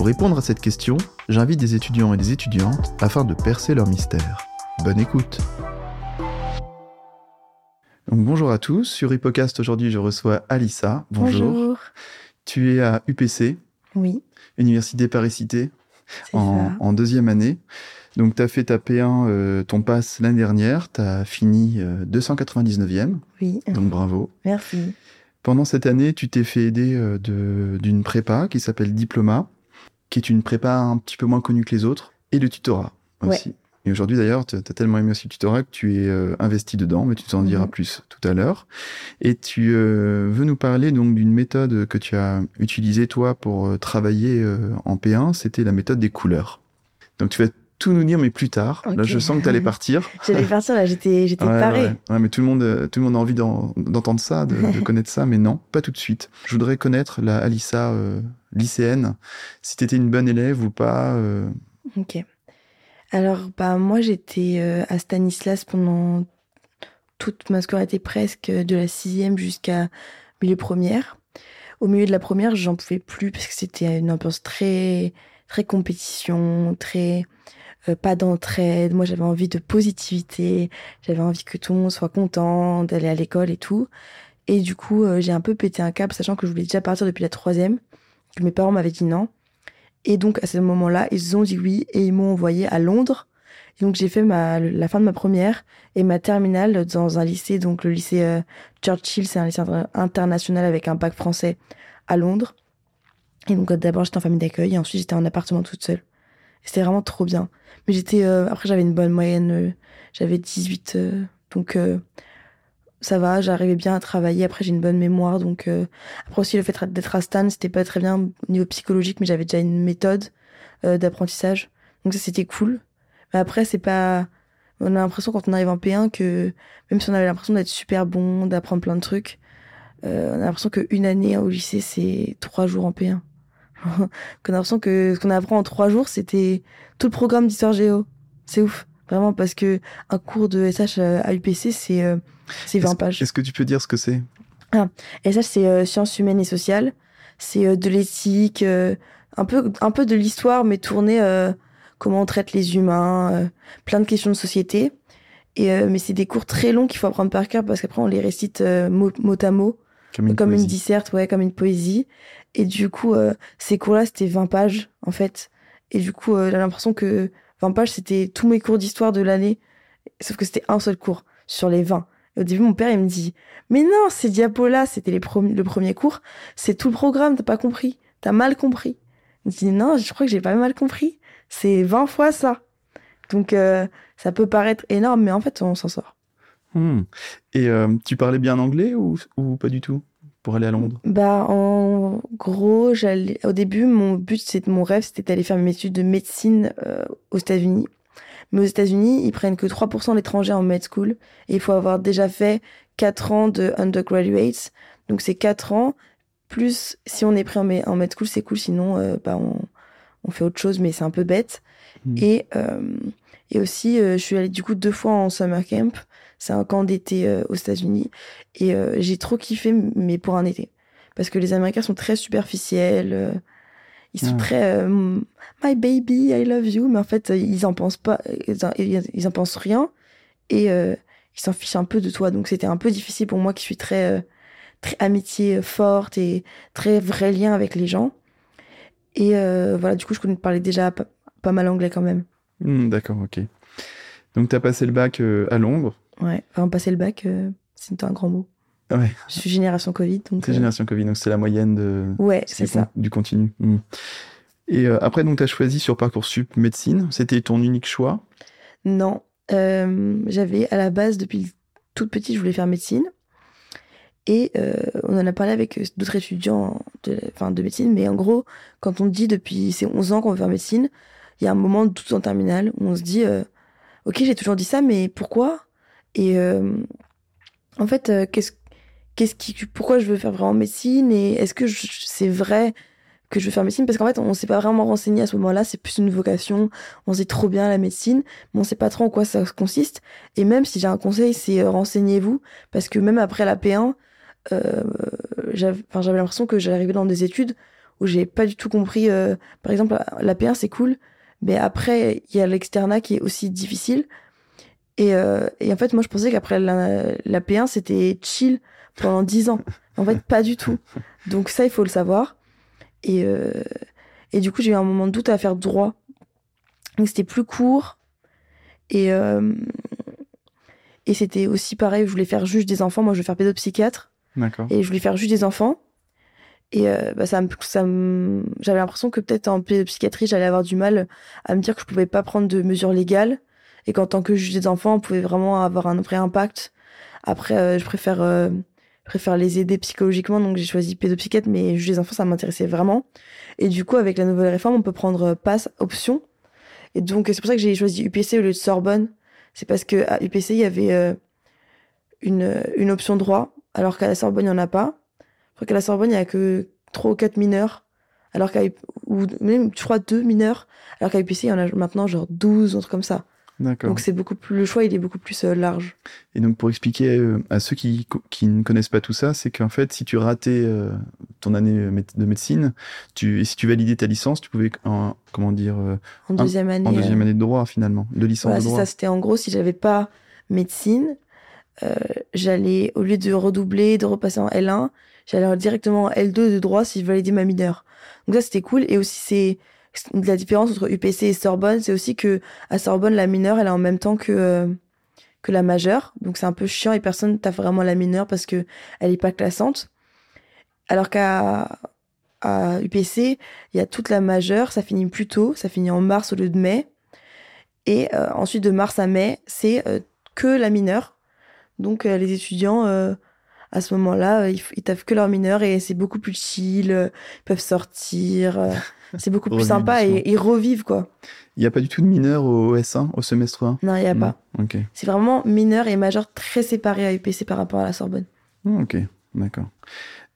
Pour répondre à cette question, j'invite des étudiants et des étudiantes afin de percer leur mystère. Bonne écoute Donc, Bonjour à tous, sur Hippocast aujourd'hui je reçois Alissa. Bonjour. Bonjour. Tu es à UPC, Oui, Université Paris-Cité, en, deuxième année. Donc tu as fait ta P1, euh, ton pass l'année dernière, tu as fini euh, 299e, Oui, donc bravo. merci. Pendant cette année, tu t'es fait aider euh, d'une prépa qui s'appelle Diploma, qui est une prépa un petit peu moins connue que les autres, et le tutorat aussi. Et aujourd'hui d'ailleurs, tu as tellement aimé aussi le tutorat que tu es euh, investi dedans, mais tu t'en diras Mhm. plus tout à l'heure. Et tu euh, veux nous parler donc d'une méthode que tu as utilisée toi pour euh, travailler euh, en P1, c'était la méthode des couleurs. Donc tu vas tout nous dire, mais plus tard. Là, je sens que tu allais partir. J'allais partir là, j'étais j'étais Ouais, parée. ouais. Ouais, mais tout le monde, euh, tout le monde a envie d'en- d'entendre ça, de, de connaître ça, mais non, pas tout de suite. Je voudrais connaître la Alissa euh, lycéenne, si t'étais une bonne élève ou pas. euh, Ok. Alors, bah, moi, j'étais euh, à Stanislas pendant toute ma scolarité presque, de la sixième jusqu'à milieu première. Au milieu de la première, j'en pouvais plus parce que c'était une ambiance très, très compétition, très euh, pas d'entraide. Moi, j'avais envie de positivité, j'avais envie que tout le monde soit content d'aller à l'école et tout. Et du coup, euh, j'ai un peu pété un câble, sachant que je voulais déjà partir depuis la troisième, que mes parents m'avaient dit non. Et donc, à ce moment-là, ils ont dit oui et ils m'ont envoyé à Londres. Et donc, j'ai fait ma, la fin de ma première et ma terminale dans un lycée, donc le lycée euh, Churchill, c'est un lycée inter- international avec un bac français à Londres. Et donc, d'abord, j'étais en famille d'accueil et ensuite, j'étais en appartement toute seule. C'était vraiment trop bien. Mais j'étais, euh, après, j'avais une bonne moyenne, euh, j'avais 18, euh, donc euh, ça va, j'arrivais bien à travailler. Après, j'ai une bonne mémoire, donc euh, après aussi, le fait d'être à Stan, c'était pas très bien au niveau psychologique, mais j'avais déjà une méthode euh, d'apprentissage. Donc ça, c'était cool. Mais après, c'est pas... On a l'impression quand on arrive en P1 que, même si on avait l'impression d'être super bon, d'apprendre plein de trucs, on a l'impression qu'une année au lycée, c'est trois jours en P1. Qu'on a l'impression que ce qu'on apprend en trois jours, c'était tout le programme d'histoire géo. C'est ouf. Vraiment, parce que un cours de SH à UPC, c'est euh, c'est 20 Est-ce pages. est-ce que tu peux dire ce que c'est? Et ça, c'est euh, sciences humaines et sociales. C'est euh, de l'éthique, euh, un, peu, un peu de l'histoire, mais tourné euh, comment on traite les humains, euh, plein de questions de société. Et, euh, mais c'est des cours très longs qu'il faut apprendre par cœur parce qu'après, on les récite euh, mot, mot à mot, Comme une comme une disserte, ouais, comme une poésie. Et du coup, euh, ces cours-là, c'était 20 pages, en fait. Et du coup, euh, j'ai l'impression que 20 pages, c'était tous mes cours d'histoire de l'année. Sauf que c'était un seul cours sur les 20. Et au début, mon père, il me dit, mais non, ces diapos-là, c'était le premier cours. C'est tout le programme, t'as pas compris. T'as mal compris. Je dis, non, je crois que j'ai pas mal compris. C'est 20 fois ça. Donc, euh, ça peut paraître énorme, mais en fait, on s'en sort. Hmm. Et tu parlais bien anglais ou pas du tout? Pour aller à Londres? Bah, en gros, j'allais, au début, mon but, c'est, mon rêve, c'était d'aller faire mes études de médecine euh, aux États-Unis. Mais aux États-Unis, ils prennent que 3% d'étrangers en med school. Et il faut avoir déjà fait 4 ans de undergraduate. Donc, c'est 4 ans. Plus, si on est pris en, med- en med school, c'est cool. Sinon, euh, bah, on, on fait autre chose, mais c'est un peu bête. Hmm. Et, euh, et aussi, je suis allée du coup deux fois en summer camp. C'est un camp d'été euh, aux États-Unis. Et euh, j'ai trop kiffé, mais pour un été. Parce que les Américains sont très superficiels. euh, ils sont très My baby, I love you. Mais en fait, ils en pensent pas. Ils en, ils en pensent rien. Et ils s'en fichent un peu de toi. Donc c'était un peu difficile pour moi qui suis très, très amitié forte et très vrai lien avec les gens. Et euh, voilà, du coup, je connais parler déjà pas, pas mal anglais quand même. Hmm, D'accord, ok. Donc tu as passé le bac euh, à Londres. Ouais, enfin, passer le bac, euh, c'est un grand mot. Ouais, Je suis génération Covid, donc. c'est euh, génération Covid, donc c'est la moyenne de, Ouais, du, c'est con- ça. du continu. Hmm. Et euh, après, donc, tu as choisi sur Parcoursup médecine. C'était ton unique choix? Non, j'avais à la base, depuis toute petite, je voulais faire médecine. Et on en a parlé avec d'autres étudiants de, enfin, de médecine, mais en gros, quand on dit depuis ces 11 ans qu'on veut faire médecine, il y a un moment doute en terminale où on se dit, ok, j'ai toujours dit ça, mais pourquoi Et euh, en fait, euh, qu'est-ce, qui, pourquoi je veux faire vraiment médecine Et est-ce que c'est vrai que je veux faire médecine Parce qu'en fait, on s'est pas vraiment renseigné à ce moment-là. C'est plus une vocation. On sait trop bien la médecine, mais on sait pas trop en quoi ça consiste. Et même si j'ai un conseil, c'est euh, renseignez-vous, parce que même après la P1, euh, j'avais, l'impression que j'arrivais dans des études où j'ai pas du tout compris. par exemple, la P1 c'est cool, mais après il y a l'externat qui est aussi difficile. Et, euh, et en fait, moi je pensais qu'après la, la P1 c'était chill pendant 10 ans. En fait, pas du tout. Donc ça, il faut le savoir. Et, euh, et du coup, j'ai eu un moment de doute à faire droit. Donc c'était plus court. Et, euh, et c'était aussi pareil, je voulais faire juge des enfants. Moi, je veux faire pédopsychiatre. D'accord. Et je voulais faire juge des enfants. Et euh, bah, ça me, ça me, j'avais l'impression que peut-être en pédopsychiatrie, j'allais avoir du mal à me dire que je pouvais pas prendre de mesures légales. Et qu'en tant que juge des enfants, on pouvait vraiment avoir un vrai impact. Après, euh, je préfère, euh, préfère les aider psychologiquement, donc j'ai choisi pédopsychiatre, mais juge des enfants, ça m'intéressait vraiment. Et du coup, avec la nouvelle réforme, on peut prendre euh, passe option. Et donc, c'est pour ça que j'ai choisi UPC au lieu de Sorbonne. C'est parce que à UPC, il y avait une, une option droit, alors qu'à la Sorbonne, il n'y en a pas. Crois qu'à la Sorbonne, il n'y a que 3 ou 4 mineurs, alors qu'à, ou même, je crois, 2 mineurs, alors qu'à UPC, il y en a maintenant genre 12, un truc comme ça. Donc c'est beaucoup plus, le choix, il est beaucoup plus euh, large. Et donc pour expliquer euh, à ceux qui, qui ne connaissent pas tout ça, c'est qu'en fait, si tu ratais euh, ton année de médecine, tu, et si tu validais ta licence, tu pouvais, en, comment dire, En deuxième année. en deuxième année de droit finalement, de licence Voilà, de droit. ça. C'était en gros, si j'avais pas médecine, j'allais, au lieu de redoubler, de repasser en L1, j'allais directement en L2 de droit si je validais ma mineure. Donc ça, c'était cool. Et aussi, c'est la différence entre UPC et Sorbonne, c'est aussi que à Sorbonne, la mineure, elle est en même temps que, euh, que la majeure. Donc c'est un peu chiant et personne t'a vraiment la mineure parce que elle est pas classante. Alors qu'à à UPC, il y a toute la majeure, ça finit plus tôt, ça finit en mars au lieu de mai. Et euh, ensuite, de mars à mai, c'est euh, que la mineure. Donc, les étudiants, à ce moment-là, euh, ils, ils taffent que leur mineure et c'est beaucoup plus chill, euh, ils peuvent sortir. euh, c'est beaucoup plus sympa et ils revivent, quoi. Il n'y a pas du tout de mineurs au S1, au semestre 1 Non, il n'y a Non pas. Ok. C'est vraiment mineur et majeur très séparés à UPC par rapport à la Sorbonne. Ah, Ok, d'accord.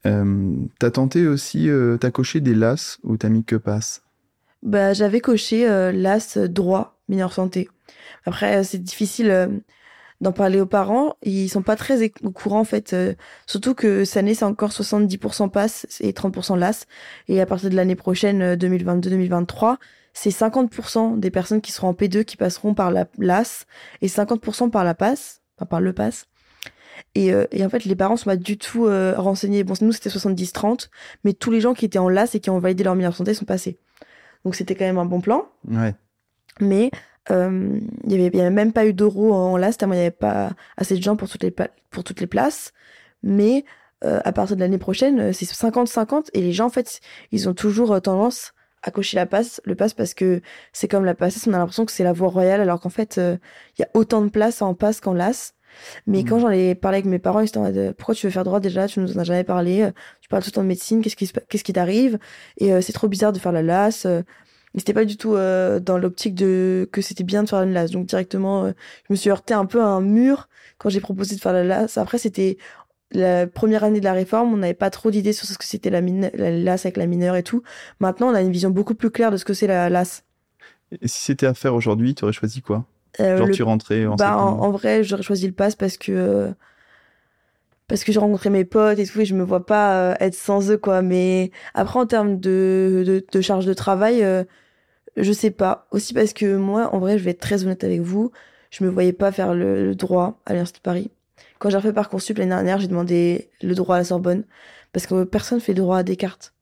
Euh, t'as tenté aussi, euh, t'as coché des LAS ou t'as mis que passe Bah, j'avais coché euh, l'AS droit, mineur santé. Après, c'est difficile d'en parler aux parents. Ils sont pas très au courant, en fait. euh, surtout que cette année, c'est encore 70% passe et 30% LAS. Et à partir de l'année prochaine, euh, 2022-2023, c'est 50% des personnes qui seront en P2 qui passeront par la LAS et 50% par la passe, enfin par le pass. Et, euh, et en fait, les parents sont pas du tout euh, renseignés. Bon, nous, c'était 70-30, mais tous les gens qui étaient en LAS et qui ont validé leur mineur santé sont passés. Donc c'était quand même un bon plan. Ouais. Mais euh, il y avait, avait même pas eu d'euros en LAS, tellement il n'y avait pas assez de gens pour toutes les, pour toutes les places. Mais euh, à partir de l'année prochaine, euh, c'est 50-50 et les gens, en fait, ils ont toujours euh, tendance à cocher la passe, le passe parce que c'est comme la passe, on a l'impression que c'est la voie royale alors qu'en fait, euh, il y a autant de places en passe qu'en LAS. Mais quand j'en ai parlé avec mes parents, ils étaient en mode pourquoi tu veux faire droit déjà? Tu nous en as jamais parlé. Tu parles tout le temps de médecine. Qu'est-ce qui qu'est-ce qui t'arrive? Et euh, c'est trop bizarre de faire la LAS. Et c'était pas du tout euh, dans l'optique de que c'était bien de faire une LAS. Donc directement, euh, je me suis heurté un peu à un mur quand j'ai proposé de faire la LAS. Après, c'était la première année de la réforme. On n'avait pas trop d'idées sur ce que c'était la, la LAS avec la mineure et tout. Maintenant, on a une vision beaucoup plus claire de ce que c'est la LAS. Et si c'était à faire aujourd'hui, tu aurais choisi quoi? Euh, Genre le tu rentrais en bah, en, vrai, j'aurais choisi le pass parce que euh, parce que j'ai rencontré mes potes et tout, et je me vois pas être sans eux, quoi. Mais après, en termes de, de, de charge de travail, euh, je sais pas. Aussi parce que moi, en vrai, je vais être très honnête avec vous, je me voyais pas faire le, le droit à l'Université de Paris. Quand j'ai refait Parcoursup l'année dernière, j'ai demandé le droit à la Sorbonne parce que personne fait le droit à Descartes.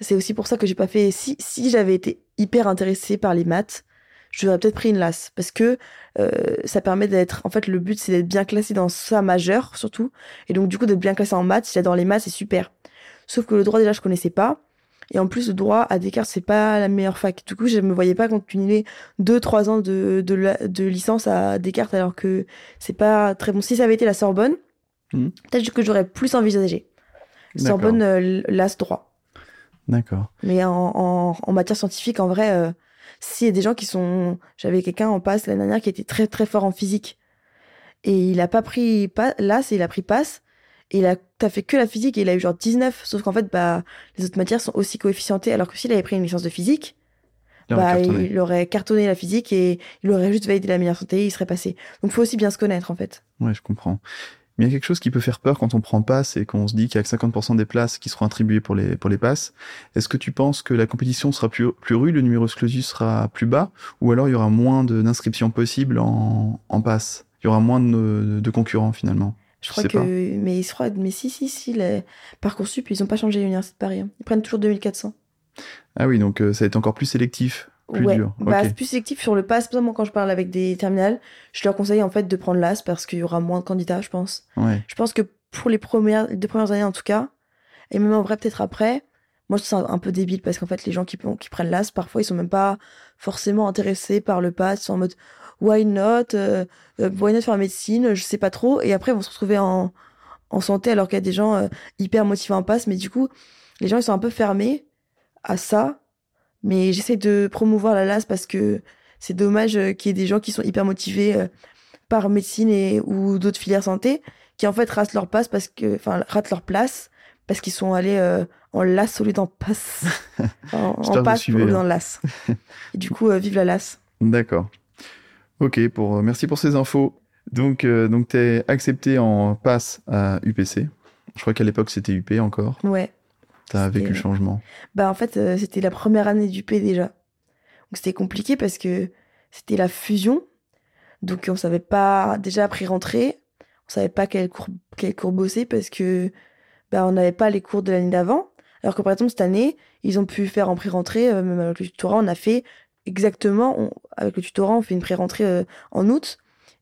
C'est aussi pour ça que j'ai pas fait. Si, si j'avais été hyper intéressée par les maths, j'aurais peut-être pris une LAS parce que euh, ça permet d'être. En fait, le but c'est d'être bien classé dans sa majeure surtout, et donc du coup d'être bien classé en maths. Si j'adore les maths, c'est super. Sauf que le droit déjà je connaissais pas, et en plus le droit à Descartes c'est pas la meilleure fac. Du coup, je me voyais pas continuer deux trois ans de, de, la- de licence à Descartes alors que c'est pas très bon. Si ça avait été la Sorbonne, Mhm. peut-être que j'aurais plus envisagé. Sorbonne, euh, LAS droit. D'accord. Mais en, en, en matière scientifique, en vrai, euh, S'il y a des gens qui sont, j'avais quelqu'un en passe l'année dernière qui était très très fort en physique et il a pas pris pas là, c'est il a pris passe et il a t'as fait que la physique et il a eu genre 19 sauf qu'en fait bah les autres matières sont aussi coefficientées alors que s'il avait pris une licence de physique Il aurait bah, cartonné. il aurait cartonné la physique et il aurait juste validé la meilleure santé, il serait passé. Donc faut aussi bien se connaître en fait. Ouais, je comprends. Mais il y a quelque chose qui peut faire peur quand on prend passe et qu'on se dit qu'il y a que 50% des places qui seront attribuées pour les, pour les passes. Est-ce que tu penses que la compétition sera plus, plus rude, le numerus clausus sera plus bas, ou alors il y aura moins de- d'inscriptions possibles en, en passe? Il y aura moins de, de concurrents finalement? Je crois que pas. mais je crois mais si si si les parcoursup ils ont pas changé l'université de Paris. hein. Ils prennent toujours 2400. Ah oui, donc euh, ça va être encore plus sélectif, plus ouais. dur. Bah, plus sélectif sur le pass. Moi, quand je parle avec des terminales, je leur conseille en fait de prendre l'AS parce qu'il y aura moins de candidats, je pense. Ouais. Je pense que pour les premières, les deux premières années en tout cas, et même en vrai peut-être après, moi je trouve ça un peu débile parce qu'en fait les gens qui, qui prennent l'AS, parfois ils sont même pas forcément intéressés par le pass, ils sont en mode why not, euh, euh, why not faire médecine, je sais pas trop, et après ils vont se retrouver en, en santé alors qu'il y a des gens euh, hyper motivés en passe, mais du coup les gens ils sont un peu fermés à ça, mais j'essaie de promouvoir la LAS parce que c'est dommage euh, qu'il y ait des gens qui sont hyper motivés euh, par médecine et ou d'autres filières santé qui en fait ratent leur passe parce que enfin ratent leur place parce qu'ils sont allés euh, en LAS au lieu d'en passe. En, en passe au lieu d'en LAS et du coup vive la LAS D'accord. Ok, pour, euh, merci pour ces infos. Donc, euh, donc tu es accepté en passe à UPC. Je crois qu'à l'époque, c'était UP encore. ouais Tu as vécu le changement. bah en fait euh, c'était la première année du P déjà donc c'était compliqué parce que c'était la fusion donc on savait pas déjà après rentrer on savait pas quel cours quel cours bosser parce que bah on n'avait pas les cours de l'année d'avant alors que par exemple cette année ils ont pu faire en pré-rentrée euh, même avec le tutorat on a fait exactement on- avec le tutorat on fait une pré-rentrée euh, en août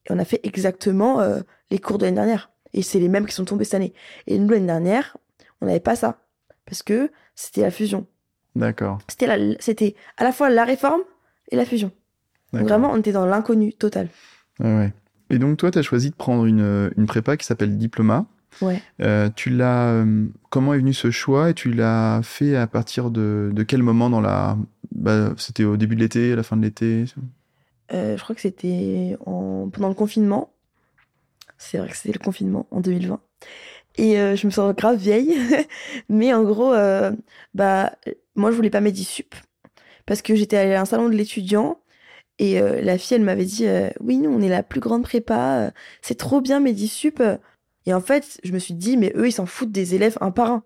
et on a fait exactement euh, les cours de l'année dernière et c'est les mêmes qui sont tombés cette année et nous l'année dernière on n'avait pas ça parce que c'était la fusion D'accord. c'était à la fois la réforme et la fusion donc vraiment on était dans l'inconnu total ouais. Et donc, toi, tu as choisi de prendre une, une prépa qui s'appelle Diploma. Ouais Euh, tu l'as. euh, comment est venu ce choix et tu l'as fait à partir de, de quel moment dans la. Bah, c'était au début de l'été, à la fin de l'été? Euh, je crois que c'était en... pendant le confinement. C'est vrai que c'était le confinement en 2020. Et je me sens grave vieille. Mais en gros, bah, moi, je voulais pas Medisup. Parce que j'étais allée à un salon de l'étudiant. Et la fille, elle m'avait dit Oui, nous, on est la plus grande prépa. C'est trop bien, Medisup. Et en fait, je me suis dit Mais eux, ils s'en foutent des élèves un par un.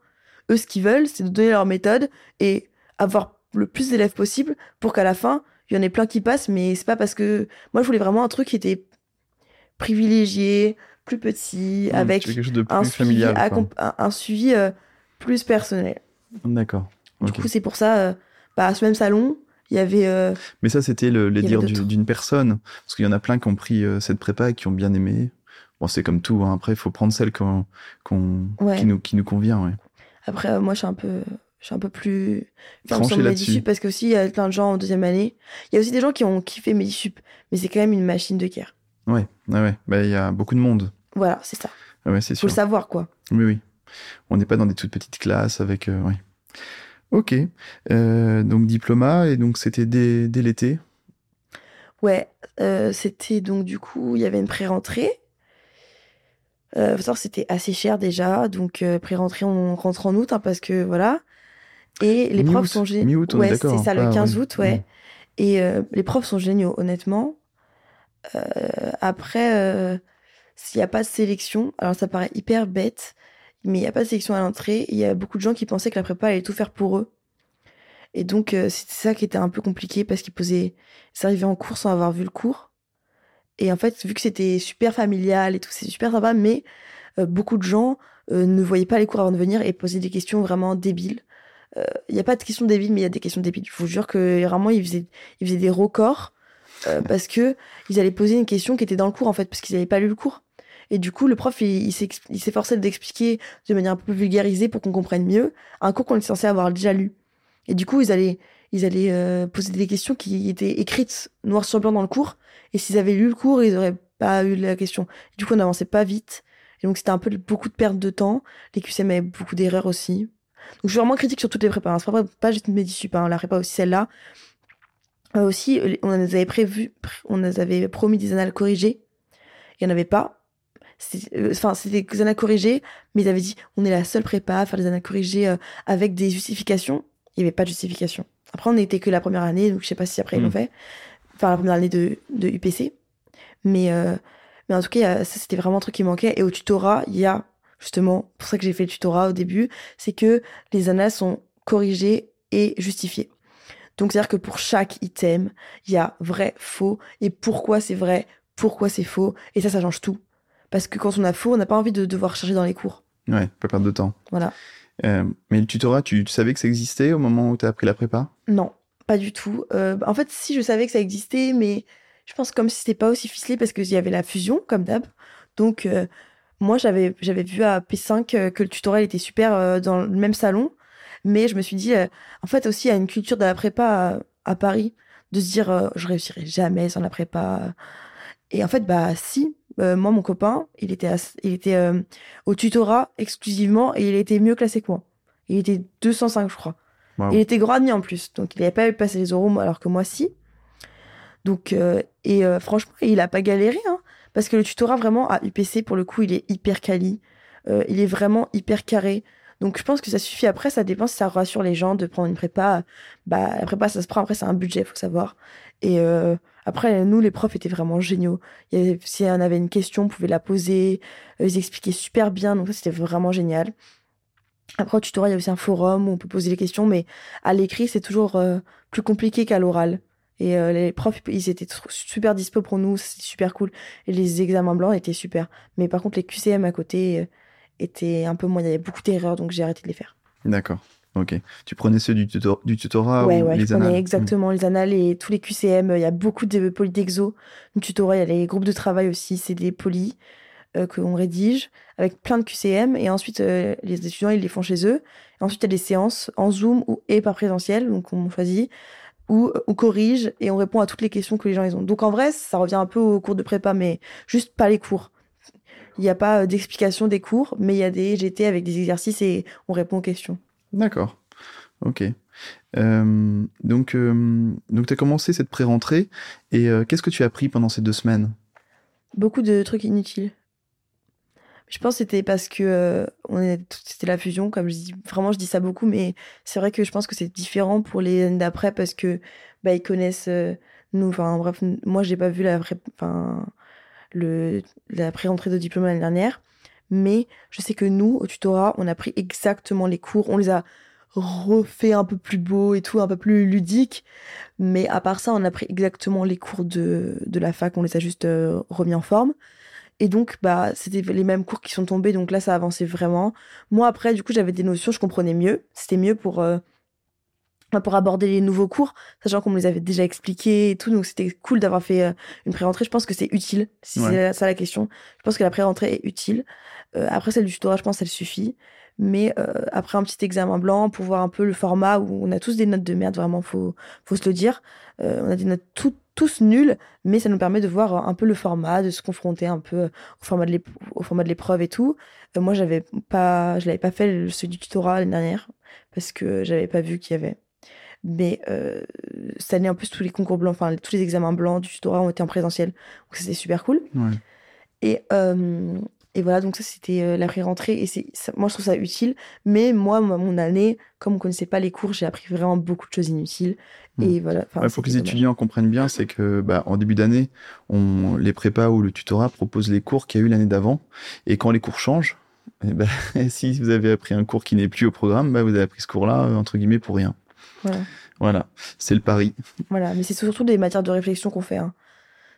Eux, ce qu'ils veulent, c'est de donner leur méthode et avoir le plus d'élèves possible pour qu'à la fin, il y en ait plein qui passent, mais c'est pas parce que moi je voulais vraiment un truc qui était privilégié, plus petit, Hmm, avec tu veux quelque chose de plus un suivi, familial. quoi. accom- un, un suivi euh, plus personnel. D'accord. Du coup, c'est pour ça, euh, bah, à ce même salon, il y avait. euh, Mais ça, c'était le, les dires d'une personne. Parce qu'il y en a plein qui ont pris cette prépa et qui ont bien aimé. Bon, c'est comme tout. hein. Après, il faut prendre celle Ouais. qui, nous, qui nous convient. Ouais. Après, euh, moi, je suis un peu. Je suis un peu plus Tranché là-dessus. Parce que aussi il y a plein de gens en deuxième année. Il y a aussi des gens qui ont kiffé Medisup, mais c'est quand même une machine de guerre. Ouais, ouais, ouais. Bah, il y a beaucoup de monde. Voilà, c'est ça. Ah ouais, c'est Faut le savoir, quoi. Oui, oui. On n'est pas dans des toutes petites classes avec. euh, ouais. Ok. Euh, donc, diplôma, et donc c'était dès, dès l'été? Ouais, euh, c'était donc du coup, il y avait une pré-rentrée. Euh, c'était assez cher déjà, donc euh, pré-rentrée, on rentre en août hein, parce que voilà. Et les profs sont géniaux. Ouais, c'est ça, le pas- 15 ouais. août, ouais. Ouais. Et euh, les profs sont géniaux, honnêtement. Euh, après, euh, s'il n'y a pas de sélection, alors ça paraît hyper bête, mais il n'y a pas de sélection à l'entrée. Il y a beaucoup de gens qui pensaient que la prépa allait tout faire pour eux. Et donc, c'était ça qui était un peu compliqué parce qu'ils posaient. Ils arrivaient en cours sans avoir vu le cours. Et en fait, vu que c'était super familial et tout, c'est super sympa, mais euh, beaucoup de gens euh, ne voyaient pas les cours avant de venir et posaient des questions vraiment débiles. Euh, Il n'y a pas de questions débiles, mais il y a des questions débiles. Je vous jure que vraiment, ils faisaient, ils faisaient des records euh, parce que ils allaient poser une question qui était dans le cours, en fait, parce qu'ils n'avaient pas lu le cours. Et du coup, le prof, il, il s'efforçait d'expliquer de manière un peu vulgarisée pour qu'on comprenne mieux un cours qu'on est censé avoir déjà lu. Et du coup, ils allaient, ils allaient euh, poser des questions qui étaient écrites noir sur blanc dans le cours. Et s'ils avaient lu le cours, ils n'auraient pas eu la question. Du coup, on n'avançait pas vite. Et donc, c'était un peu beaucoup de perte de temps. Les QCM avaient beaucoup d'erreurs aussi. Donc, je suis vraiment critique sur toutes les prépas. hein. C'est pas, pas juste Medisup, hein. la prépa aussi, celle-là. aussi, on nous avait prévu, on nous avait promis des annales corrigées. Il n'y en avait pas. Enfin, c'était des annales corrigées, mais ils avaient dit on est la seule prépa à faire des annales corrigées avec des justifications. Il n'y avait pas de justification. Après, on n'était que la première année, donc je sais pas si après ils l'ont mm. fait. Enfin, la première année de, de UPC. Mais, euh, mais en tout cas, ça, c'était vraiment un truc qui manquait. Et au tutorat, il y a, justement, pour ça que j'ai fait le tutorat au début, c'est que les annales sont corrigées et justifiées. Donc, c'est-à-dire que pour chaque item, il y a vrai, faux, et pourquoi c'est vrai, pourquoi c'est faux? Et ça, ça change tout. Parce que quand on a faux, on n'a pas envie de devoir chercher dans les cours. Ouais, pas perdre de temps. Voilà. Euh, mais le tutorat, tu, savais que ça existait au moment où tu as appris la prépa? Non, pas du tout. Euh, en fait, si je savais que ça existait, mais je pense comme si c'était pas aussi ficelé parce qu'il y avait la fusion, comme d'hab. Donc, euh, moi, j'avais, vu à P5 que le tutorat était super dans le même salon. Mais je me suis dit, en fait, aussi, il y a une culture de la prépa à, Paris, de se dire, je réussirai jamais sans la prépa. Et en fait, bah, si, euh, moi, mon copain, il était, il était euh, au tutorat exclusivement et il était mieux classé que moi. Il était 205, je crois. Il était gradé en plus, donc il n'avait pas eu passer les euros, alors que moi, si. Donc, euh, et franchement, il a pas galéré, hein, parce que le tutorat, vraiment, à UPC, pour le coup, il est hyper quali. il est vraiment hyper carré. Donc, je pense que ça suffit. Après, ça dépend si ça rassure les gens de prendre une prépa. Bah, la prépa, ça se prend. Après, c'est un budget, faut savoir. Et après, nous, les profs étaient vraiment géniaux. Si on avait une question, on pouvait la poser. Euh, ils expliquaient super bien, donc ça, c'était vraiment génial. Après, au tutorat, il y a aussi un forum où on peut poser les questions, mais à l'écrit, c'est toujours euh, plus compliqué qu'à l'oral. Et euh, les profs, ils étaient super dispo pour nous, c'était super cool. Et les examens blancs étaient super. Mais par contre, les QCM à côté étaient un peu moins. Il y avait beaucoup d'erreurs, donc j'ai arrêté de les faire. D'accord. Ok. Tu prenais ceux du, du tutorat ouais, ou ouais, les je exactement les annales et tous les QCM. Il y a beaucoup de polis d'exo. Du tutorat, il y a les groupes de travail aussi. C'est des polis euh, qu'on rédige avec plein de QCM. Et ensuite, euh, les étudiants, ils les font chez eux. Et ensuite, il y a des séances en Zoom ou et pas présentiel. Donc, on choisit. Ou on corrige et on répond à toutes les questions que les gens ils ont. Donc, en vrai, ça revient un peu aux cours de prépa, mais juste pas les cours. Il n'y a pas euh, d'explication des cours, mais il y a des GT avec des exercices et on répond aux questions. D'accord. Ok. Euh, donc, euh, tu as commencé cette pré-rentrée et euh, qu'est-ce que tu as appris pendant ces deux semaines? Beaucoup de trucs inutiles. Je pense que c'était parce que c'était la fusion, comme je dis. Vraiment, je dis ça beaucoup, mais c'est vrai que je pense que c'est différent pour les années d'après parce que bah, ils connaissent nous. Enfin, bref, moi, pas vu la, la pré-rentrée de diplôme l'année dernière mais je sais que nous, au tutorat, on a pris exactement les cours, on les a refait un peu plus beau et tout, un peu plus ludique. Mais à part ça, on a pris exactement les cours de, de la fac, on les a juste euh, remis en forme. Et donc, bah, c'était les mêmes cours qui sont tombés, donc là, ça avançait vraiment. Moi, après, du coup, j'avais des notions, je comprenais mieux. C'était mieux pour, euh, pour aborder les nouveaux cours, sachant qu'on me les avait déjà expliqués et tout. Donc, c'était cool d'avoir fait euh, une pré-rentrée. Je pense que c'est utile, si c'est ça la question. Je pense que la pré-rentrée est utile. après, celle du tutorat, je pense, elle suffit mais euh, après un petit examen blanc pour voir un peu le format où on a tous des notes de merde, vraiment, faut, faut se le dire. Euh, on a des notes tous nulles, mais ça nous permet de voir un peu le format, de se confronter un peu au format de au format de l'épreuve et tout. Euh, moi, j'avais pas, je l'avais pas fait celui du tutorat l'année dernière parce que j'avais pas vu qu'il y avait. Mais euh, cette année, en plus, tous les concours blancs, enfin, tous les examens blancs du tutorat ont été en présentiel. Donc, c'était super cool. Ouais. Et, euh, et voilà, donc ça, c'était euh, la pré-rentrée. Et c'est, moi, je trouve ça utile. Mais moi, mon année, comme on connaissait pas les cours, j'ai appris vraiment beaucoup de choses inutiles. Et voilà. Il faut que les étudiants comprennent bien, c'est que bah, en début d'année, on, les prépas ou le tutorat proposent les cours qu'il y a eu l'année d'avant. Et quand les cours changent, eh ben, si vous avez appris un cours qui n'est plus au programme, bah, vous avez appris ce cours-là, euh, entre guillemets, pour rien. Voilà. Voilà, c'est le pari. Voilà, mais c'est surtout des matières de réflexion qu'on fait. Hein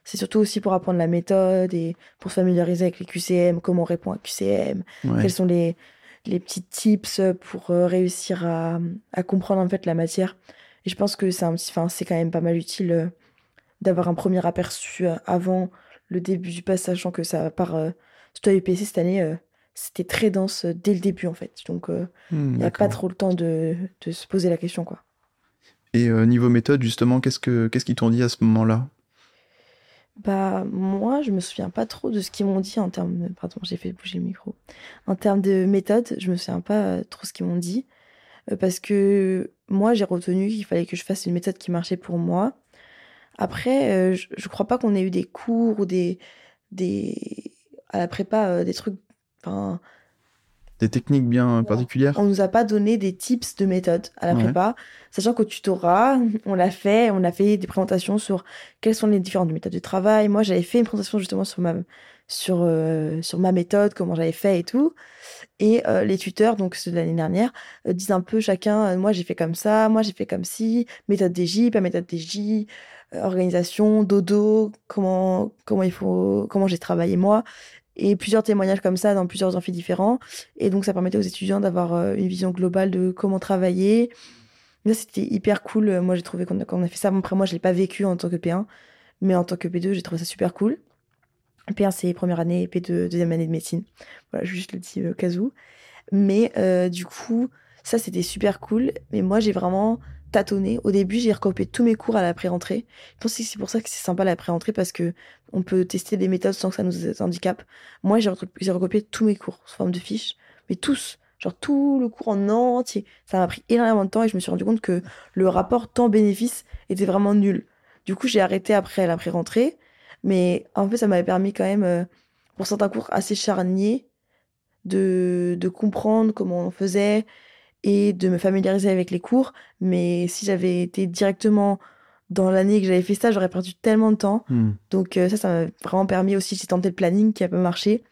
c'est surtout aussi pour apprendre la méthode et pour se familiariser avec les QCM, comment on répond à QCM, quels sont les, les petits tips pour euh, réussir à, à, comprendre en fait la matière. Et je pense que c'est enfin, c'est quand même pas mal utile euh, d'avoir un premier aperçu euh, avant le début du pass, sachant que ça part, à UPC cette année, c'était très dense dès le début en fait. Donc hmm, il n'y a pas trop le temps de, de, se poser la question quoi. Et niveau méthode, justement, qu'est-ce que qu'est-ce qu'ils t'ont dit à ce moment-là? Bah, moi, je me souviens pas trop de ce qu'ils m'ont dit en termes. De... Pardon, j'ai fait bouger le micro. En termes de méthode, je me souviens pas trop ce qu'ils m'ont dit. Euh, parce que moi, j'ai retenu qu'il fallait que je fasse une méthode qui marchait pour moi. Après, je, je crois pas qu'on ait eu des cours ou des, des à la prépa des trucs. Enfin, des techniques bien particulières On nous a pas donné des tips de méthode à la prépa, sachant qu'au tutorat, on l'a fait, on a fait des présentations sur quelles sont les différentes méthodes de travail. Moi, j'avais fait une présentation justement sur ma sur euh, sur ma méthode, comment j'avais fait et tout. Et euh, les tuteurs, donc ceux de l'année dernière, euh, disent un peu chacun, moi j'ai fait comme ça, moi j'ai fait comme si, méthode DJ, pas méthode DJ, organisation, dodo, comment comment il faut, comment j'ai travaillé moi et plusieurs témoignages comme ça dans plusieurs amphis différents. Et donc, ça permettait aux étudiants d'avoir euh, une vision globale de comment travailler. Là, c'était hyper cool. Moi, j'ai trouvé qu'on a, fait ça. Bon, après, moi, je l'ai pas vécu en tant que P1, mais en tant que P2, j'ai trouvé ça super cool. P1, c'est première année, P2, deuxième année de médecine. Voilà, juste le petit euh, casou. Mais euh, du coup, ça, c'était super cool. Mais moi, j'ai vraiment Au début, j'ai recopié tous mes cours à la pré-rentrée. Je pense que c'est pour ça que c'est sympa la pré-rentrée parce que on peut tester des méthodes sans que ça nous handicape. Moi, j'ai recopié tous mes cours sous forme de fiches, mais tous. Genre tout le cours en entier. Ça m'a pris énormément de temps et je me suis rendu compte que le rapport temps-bénéfice était vraiment nul. Du coup, j'ai arrêté après la pré-rentrée. Mais en fait, ça m'avait permis quand même, euh, pour certains cours assez charniers, de, de comprendre comment on faisait, et de me familiariser avec les cours. Mais si j'avais été directement dans l'année que j'avais fait ça, j'aurais perdu tellement de temps. Hmm. Donc euh, ça, ça m'a vraiment permis aussi, j'ai tenté le planning qui a pas marché.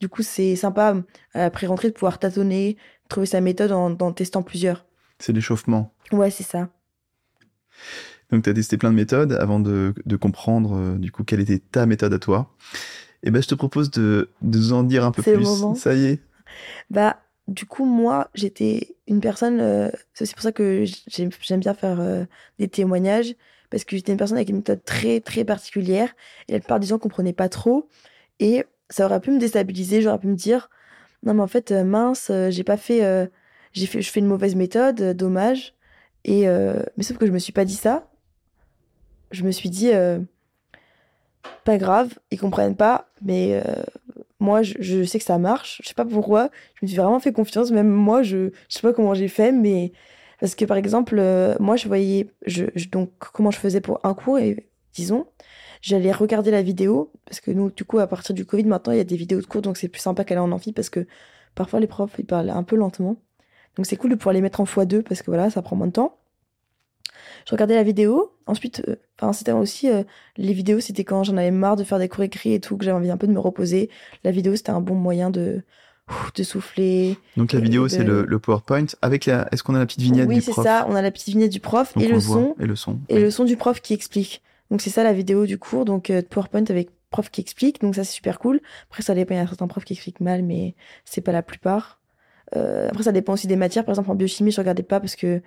Du coup, c'est sympa après rentrée de pouvoir tâtonner, trouver sa méthode en, testant plusieurs. C'est l'échauffement. Ouais, c'est ça. Donc tu as testé plein de méthodes avant de, de comprendre euh, du coup quelle était ta méthode à toi. Et ben je te propose de, de nous en dire un peu plus. Ça y est. Bah du coup, moi, j'étais une personne. Euh, c'est pour ça que j'aime bien faire euh, des témoignages, parce que j'étais une personne avec une méthode très, très particulière. Et la plupart des gens comprenaient pas trop. Et ça aurait pu me déstabiliser. J'aurais pu me dire Non, mais en fait, euh, mince, j'ai pas fait. j'ai fait je fais une mauvaise méthode, dommage. Et, mais sauf que je me suis pas dit ça. Je me suis dit Pas grave, ils comprennent pas, mais moi, je, sais que ça marche. Je sais pas pourquoi. Je me suis vraiment fait confiance. Même moi, je, je sais pas comment j'ai fait, mais parce que par exemple, euh, moi, je voyais, donc comment je faisais pour un cours et disons, j'allais regarder la vidéo parce que nous, du coup, à partir du Covid, maintenant, il y a des vidéos de cours, donc c'est plus sympa qu'aller en amphi parce que parfois les profs ils parlent un peu lentement. Donc c'est cool de pouvoir les mettre en x2 parce que voilà, ça prend moins de temps je regardais la vidéo. Ensuite, euh, enfin, c'était aussi euh, les vidéos, c'était quand j'en avais marre de faire des cours écrits et tout, que j'avais envie un peu de me reposer. La vidéo, c'était un bon moyen de de souffler. Donc la vidéo, c'est le, le, PowerPoint avec la. Est-ce qu'on a la petite vignette du prof? Oui, c'est ça. On a la petite vignette du prof et le son. Et le son. Et le son du prof qui explique. Donc c'est ça la vidéo du cours. Donc euh, PowerPoint avec prof qui explique. Donc ça c'est super cool. Après ça dépend. Il y a certains profs qui expliquent mal, mais c'est pas la plupart. Euh, après ça dépend aussi des matières. Par exemple en biochimie, je regardais pas parce que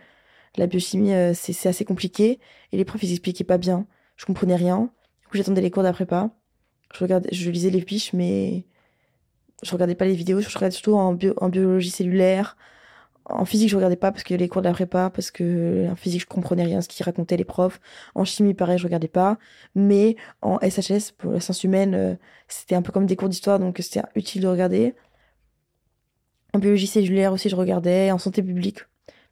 la biochimie, euh, c'est assez compliqué. Et les profs, ils expliquaient pas bien. Je comprenais rien. Du coup, j'attendais les cours d'après pas. Je, regardais, je lisais les fiches, mais je regardais pas les vidéos. Je regardais surtout en, biologie cellulaire. En physique, je regardais pas parce que les cours d'après pas, parce que en physique, je comprenais rien ce qu'ils racontaient les profs. En chimie, pareil, je regardais pas. Mais en SHS, pour la science humaine, euh, c'était un peu comme des cours d'histoire, donc c'était utile de regarder. En biologie cellulaire aussi, je regardais. En santé publique,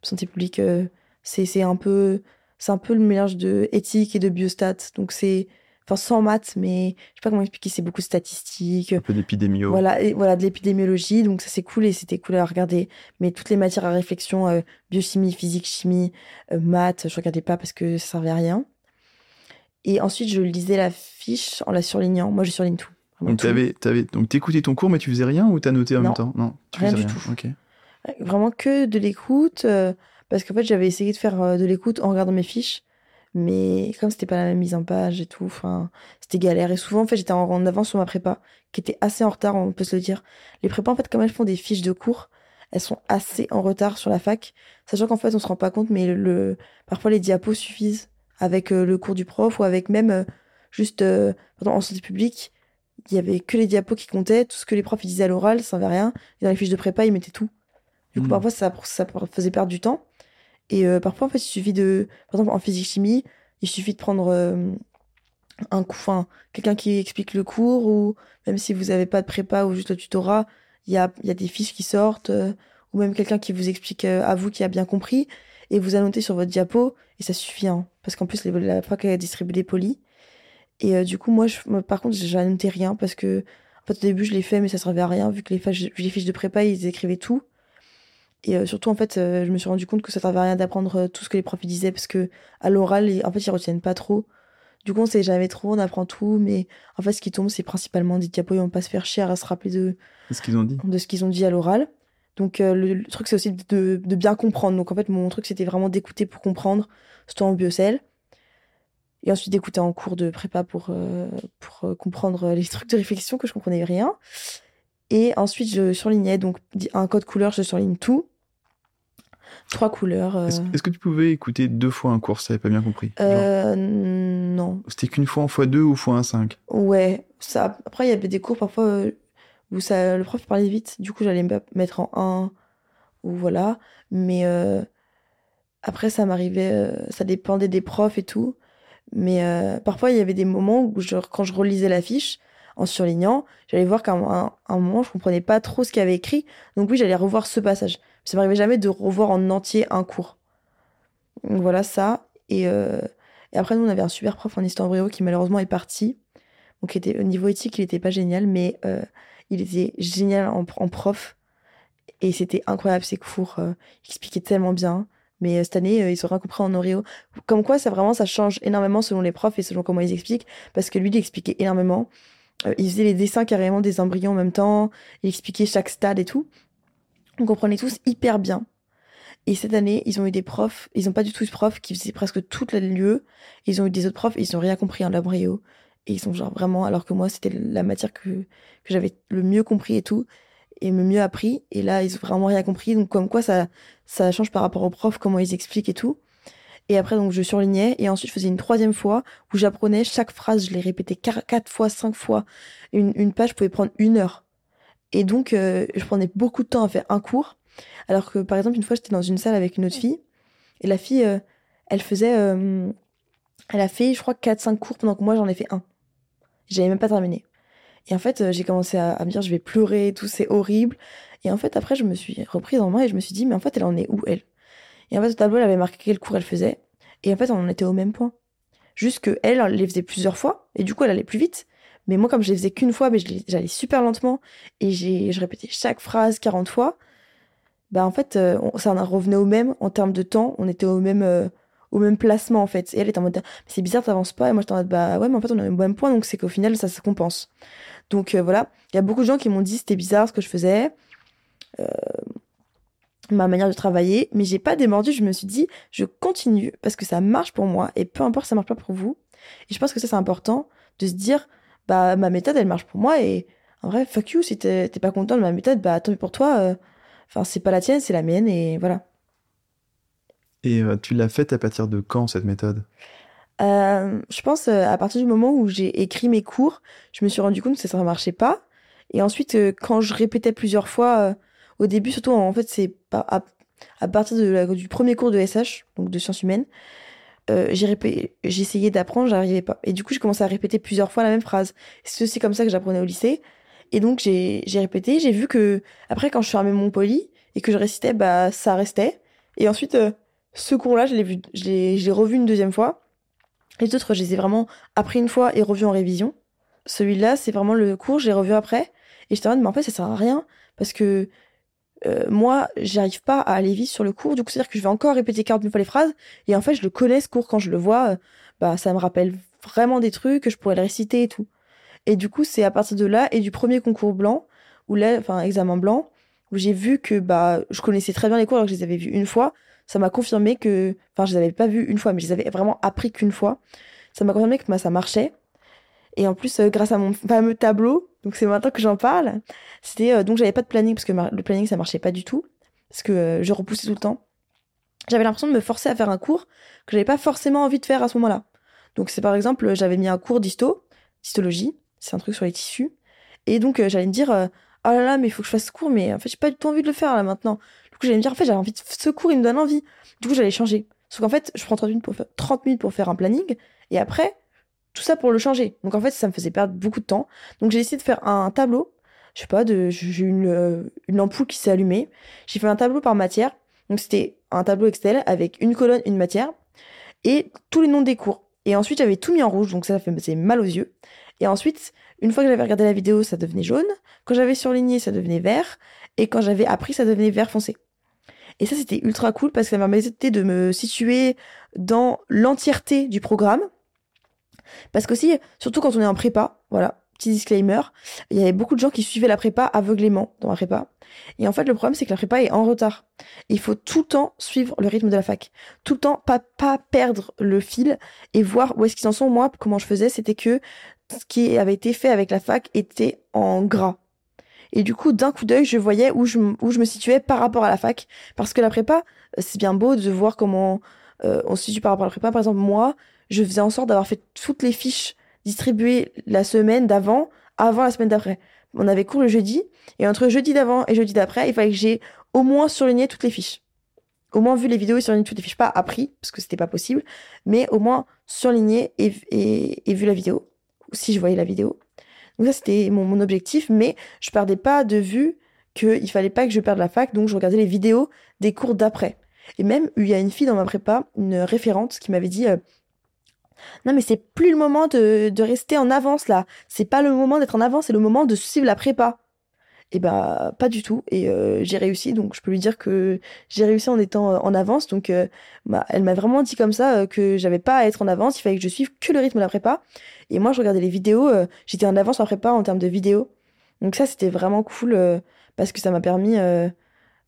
santé publique, euh, c'est un peu c'est un peu le mélange de éthique et de biostat. Donc c'est enfin sans maths, mais je sais pas comment expliquer, c'est beaucoup de statistiques. Un peu d'épidémio. Voilà, et, voilà, de l'épidémiologie, donc ça c'est cool et c'était cool à regarder. Mais toutes les matières à réflexion, euh, biochimie, physique, chimie, euh, maths, je regardais pas parce que ça servait à rien. Et ensuite, je lisais la fiche en la surlignant. Moi, je surligne tout. Donc, tu avais, donc t'écoutais ton cours, mais tu faisais rien ou t'as noté en même temps? Non, tu rien du tout. Vraiment que de l'écoute. Euh, parce qu'en fait, j'avais essayé de faire euh, de l'écoute en regardant mes fiches. Mais comme c'était pas la même mise en page et tout, enfin, c'était galère. Et souvent, en fait, j'étais en, avance sur ma prépa, qui était assez en retard, on peut se le dire. Les prépas, en fait, comme elles font des fiches de cours, elles sont assez en retard sur la fac. Sachant qu'en fait, on se rend pas compte, mais le, parfois les diapos suffisent avec euh, le cours du prof ou avec même euh, juste, pardon, en santé publique, il y avait que les diapos qui comptaient, tout ce que les profs disaient à l'oral, ça servait à rien. Et dans les fiches de prépa, ils mettaient tout. Du coup, hmm. parfois, ça, ça faisait perdre du temps. Et euh, parfois, en fait, il suffit de. Par exemple, en physique-chimie, il suffit de prendre euh, un coup, enfin, quelqu'un qui explique le cours, ou même si vous n'avez pas de prépa ou juste le tutorat, il y a, y a des fiches qui sortent, euh, ou même quelqu'un qui vous explique à vous qui a bien compris. et vous annotez sur votre diapo et ça suffit. Hein, parce qu'en plus, la fac a distribué des polis. Et euh, du coup, moi, je, par contre, annoté rien parce que en fait, au début, je l'ai fait, mais ça servait à rien vu que les, les fiches de prépa, ils écrivaient tout. Et euh, surtout, en fait, euh, je me suis rendu compte que ça servait à rien d'apprendre tout ce que les profs disaient parce que à l'oral, en fait, ils retiennent pas trop. Du coup, on sait jamais trop, on apprend tout, mais en fait, ce qui tombe, c'est principalement des diapos, ils vont pas se faire chier à se rappeler de, ce qu'ils ont dit. De ce qu'ils ont dit à l'oral. Donc, le, truc, c'est aussi de, de, bien comprendre. Donc, en fait, mon truc, c'était vraiment d'écouter pour comprendre, surtout en biocell et ensuite d'écouter en cours de prépa pour, euh, pour euh, comprendre les trucs de réflexion que je comprenais rien. Et ensuite, je surlignais donc un code couleur, je surligne tout. Trois couleurs. Euh. Est-ce que tu pouvais écouter deux fois un cours, ça n'avais pas bien compris? Non. C'était qu'une fois en fois deux ou fois un cinq? Ouais. Ça... Après, il y avait des cours parfois où ça, le prof parlait vite, du coup, j'allais me mettre en un ou voilà. Mais après, ça m'arrivait, ça dépendait des profs et tout. Mais euh, parfois, il y avait des moments où, quand je relisais la fiche, en surlignant, j'allais voir qu'à un, un, moment, je comprenais pas trop ce qu'il y avait écrit. Donc oui, j'allais revoir ce passage. Ça m'arrivait jamais de revoir en entier un cours. Donc voilà ça. Et, euh, et, après, nous, on avait un super prof en histoire brio qui malheureusement est parti. Donc était, au niveau éthique, il était pas génial, mais euh, il était génial en, prof. Et c'était incroyable ses cours. Euh, il expliquait tellement bien. Mais cette année, ils sont rien compris en Oreo. Comme quoi, ça vraiment, ça change énormément selon les profs et selon comment ils expliquent. Parce que lui, il expliquait énormément. Il faisait les dessins carrément des embryons en même temps. Il expliquait chaque stade et tout. On comprenait tous hyper bien. Et cette année, ils ont eu des profs, ils ont pas du tout de profs qui faisaient presque toute la lieu. Ils ont eu des autres profs ils ont rien compris en l'embryo. Et ils sont genre vraiment, alors que moi, c'était la matière que, que j'avais le mieux compris et tout et me mieux appris. Et là, ils ont vraiment rien compris. Donc, comme quoi, ça, ça change par rapport aux profs, comment ils expliquent et tout. Et après, donc, je surlignais. Et ensuite, je faisais une troisième fois où j'apprenais chaque phrase. Je l'ai répété quatre fois, cinq fois. Une, une page pouvait prendre une heure. Et donc, euh, je prenais beaucoup de temps à faire un cours. Alors que, par exemple, une fois, j'étais dans une salle avec une autre fille. Et la fille, euh, elle faisait... Euh, elle a fait, je crois, quatre, cinq cours pendant que moi, j'en ai fait un. J'avais même pas terminé. Et en fait, j'ai commencé à, me dire, je vais pleurer, tout, c'est horrible. Et en fait, après, je me suis reprise en main et je me suis dit, mais en fait, elle en est où, elle? Et en fait, au tableau, elle avait marqué quel cours elle faisait. Et en fait, on en était au même point. Juste que elle, elle les faisait plusieurs fois, et du coup, elle allait plus vite. Mais moi, comme je les faisais qu'une fois, mais j'allais super lentement, et je répétais chaque phrase 40 fois, bah en fait, euh, ça en revenait au même en termes de temps, on était au même, euh, au même placement en fait. Et elle était en mode, c'est bizarre, t'avances pas, et moi j'étais en mode, bah ouais, mais en fait, on est au même point, donc c'est qu'au final, ça se compense. Donc euh, voilà, il y a beaucoup de gens qui m'ont dit c'était bizarre ce que je faisais, euh, ma manière de travailler, mais j'ai pas démordu. Je me suis dit je continue parce que ça marche pour moi et peu importe ça marche pas pour vous. Et je pense que ça c'est important de se dire bah ma méthode elle marche pour moi et en vrai fuck you si t'es pas content de ma méthode bah tant pis pour toi. Euh, enfin c'est pas la tienne c'est la mienne et voilà. Et tu l'as faite à partir de quand cette méthode? Euh, je pense euh, à partir du moment où j'ai écrit mes cours, je me suis rendu compte que ça ne marchait pas. Et ensuite, euh, quand je répétais plusieurs fois, au début, surtout en fait, c'est à, à, partir de du premier cours de SH, donc de sciences humaines, j'ai essayé d'apprendre, j'arrivais pas. Et du coup, j'ai commencé à répéter plusieurs fois la même phrase. C'est comme ça que j'apprenais au lycée? Et donc, j'ai répété, j'ai vu que, après, quand je fermais mon poly et que je récitais, bah, ça restait. Et ensuite, ce cours-là, je l'ai revu une deuxième fois. Les autres, je les ai vraiment appris une fois et revus en révision. Celui-là, c'est vraiment le cours, j'ai revu après. Et j'étais en mode, mais en fait, ça sert à rien. Parce que euh, moi, j'arrive pas à aller vite sur le cours. Du coup, c'est-à-dire que je vais encore répéter 40 fois les phrases. Et en fait, je le connais, ce cours, quand je le vois. Euh, bah, ça me rappelle vraiment des trucs, que je pourrais le réciter et tout. Et du coup, c'est à partir de là et du premier concours blanc, ou là, enfin, examen blanc, où j'ai vu que bah, je connaissais très bien les cours alors que je les avais vus une fois ça m'a confirmé que, enfin, je les avais pas vus une fois, mais je les avais vraiment appris qu'une fois. Ça m'a confirmé que bah, ça marchait. Et en plus, euh, grâce à mon fameux tableau, donc c'est maintenant que j'en parle, c'était euh, donc j'avais pas de planning parce que le planning ça marchait pas du tout parce que euh, je repoussais tout le temps. J'avais l'impression de me forcer à faire un cours que j'avais pas forcément envie de faire à ce moment-là. Donc c'est par exemple, j'avais mis un cours d'histo, d'histologie, c'est un truc sur les tissus, et donc j'allais me dire, oh là là, mais il faut que je fasse ce cours, mais en fait j'ai pas du tout envie de le faire là maintenant. Du coup, j'allais me dire, en fait, j'avais envie de ce cours, il me donne envie. Du coup, j'allais changer. Sauf qu'en fait, je prends 30 minutes, pour faire, 30 minutes pour faire un planning, et après, tout ça pour le changer. Donc en fait, ça me faisait perdre beaucoup de temps. Donc j'ai essayé de faire un tableau. Je sais pas, j'ai une, euh, une ampoule qui s'est allumée. J'ai fait un tableau par matière. Donc c'était un tableau Excel avec une colonne, une matière et tous les noms des cours. Et ensuite, j'avais tout mis en rouge, donc ça faisait mal aux yeux. Et ensuite, une fois que j'avais regardé la vidéo, ça devenait jaune. Quand j'avais surligné, ça devenait vert. Et quand j'avais appris, ça devenait vert foncé. Et ça, c'était ultra cool parce que ça m'a permis de me situer dans l'entièreté du programme. Parce qu'aussi, surtout quand on est en prépa, voilà, petit disclaimer, il y avait beaucoup de gens qui suivaient la prépa aveuglément dans la prépa. Et en fait, le problème, c'est que la prépa est en retard. Il faut tout le temps suivre le rythme de la fac. Tout le temps, pas, pas perdre le fil et voir où est-ce qu'ils en sont. Moi, comment je faisais, c'était que ce qui avait été fait avec la fac était en gras. Et du coup, d'un coup d'œil, je voyais où je, où je me situais par rapport à la fac. Parce que la prépa, c'est bien beau de voir comment euh, on se situe par rapport à la prépa. Par exemple, moi, je faisais en sorte d'avoir fait toutes les fiches distribuées la semaine d'avant, avant la semaine d'après. On avait cours le jeudi, et entre jeudi d'avant et jeudi d'après, il fallait que j'ai au moins surligné toutes les fiches. Au moins vu les vidéos et surligné toutes les fiches. Pas appris, parce que c'était pas possible, mais au moins surligné et, et, vu la vidéo. Si je voyais la vidéo. Donc ça, c'était mon, mon, objectif, mais je perdais pas de vue qu'il fallait pas que je perde la fac, donc je regardais les vidéos des cours d'après. Et même, il y a une fille dans ma prépa, une référente, qui m'avait dit euh, Non, mais c'est plus le moment de, de rester en avance là. C'est pas le moment d'être en avance, c'est le moment de suivre la prépa. Et bah, pas du tout. Et euh, j'ai réussi, donc je peux lui dire que j'ai réussi en étant euh, en avance. Donc, euh, bah, elle m'a vraiment dit comme ça que j'avais pas à être en avance, il fallait que je suive que le rythme de la prépa. Et moi, je regardais les vidéos, j'étais en avance en prépa en termes de vidéos. Donc ça, c'était vraiment cool parce que ça m'a permis,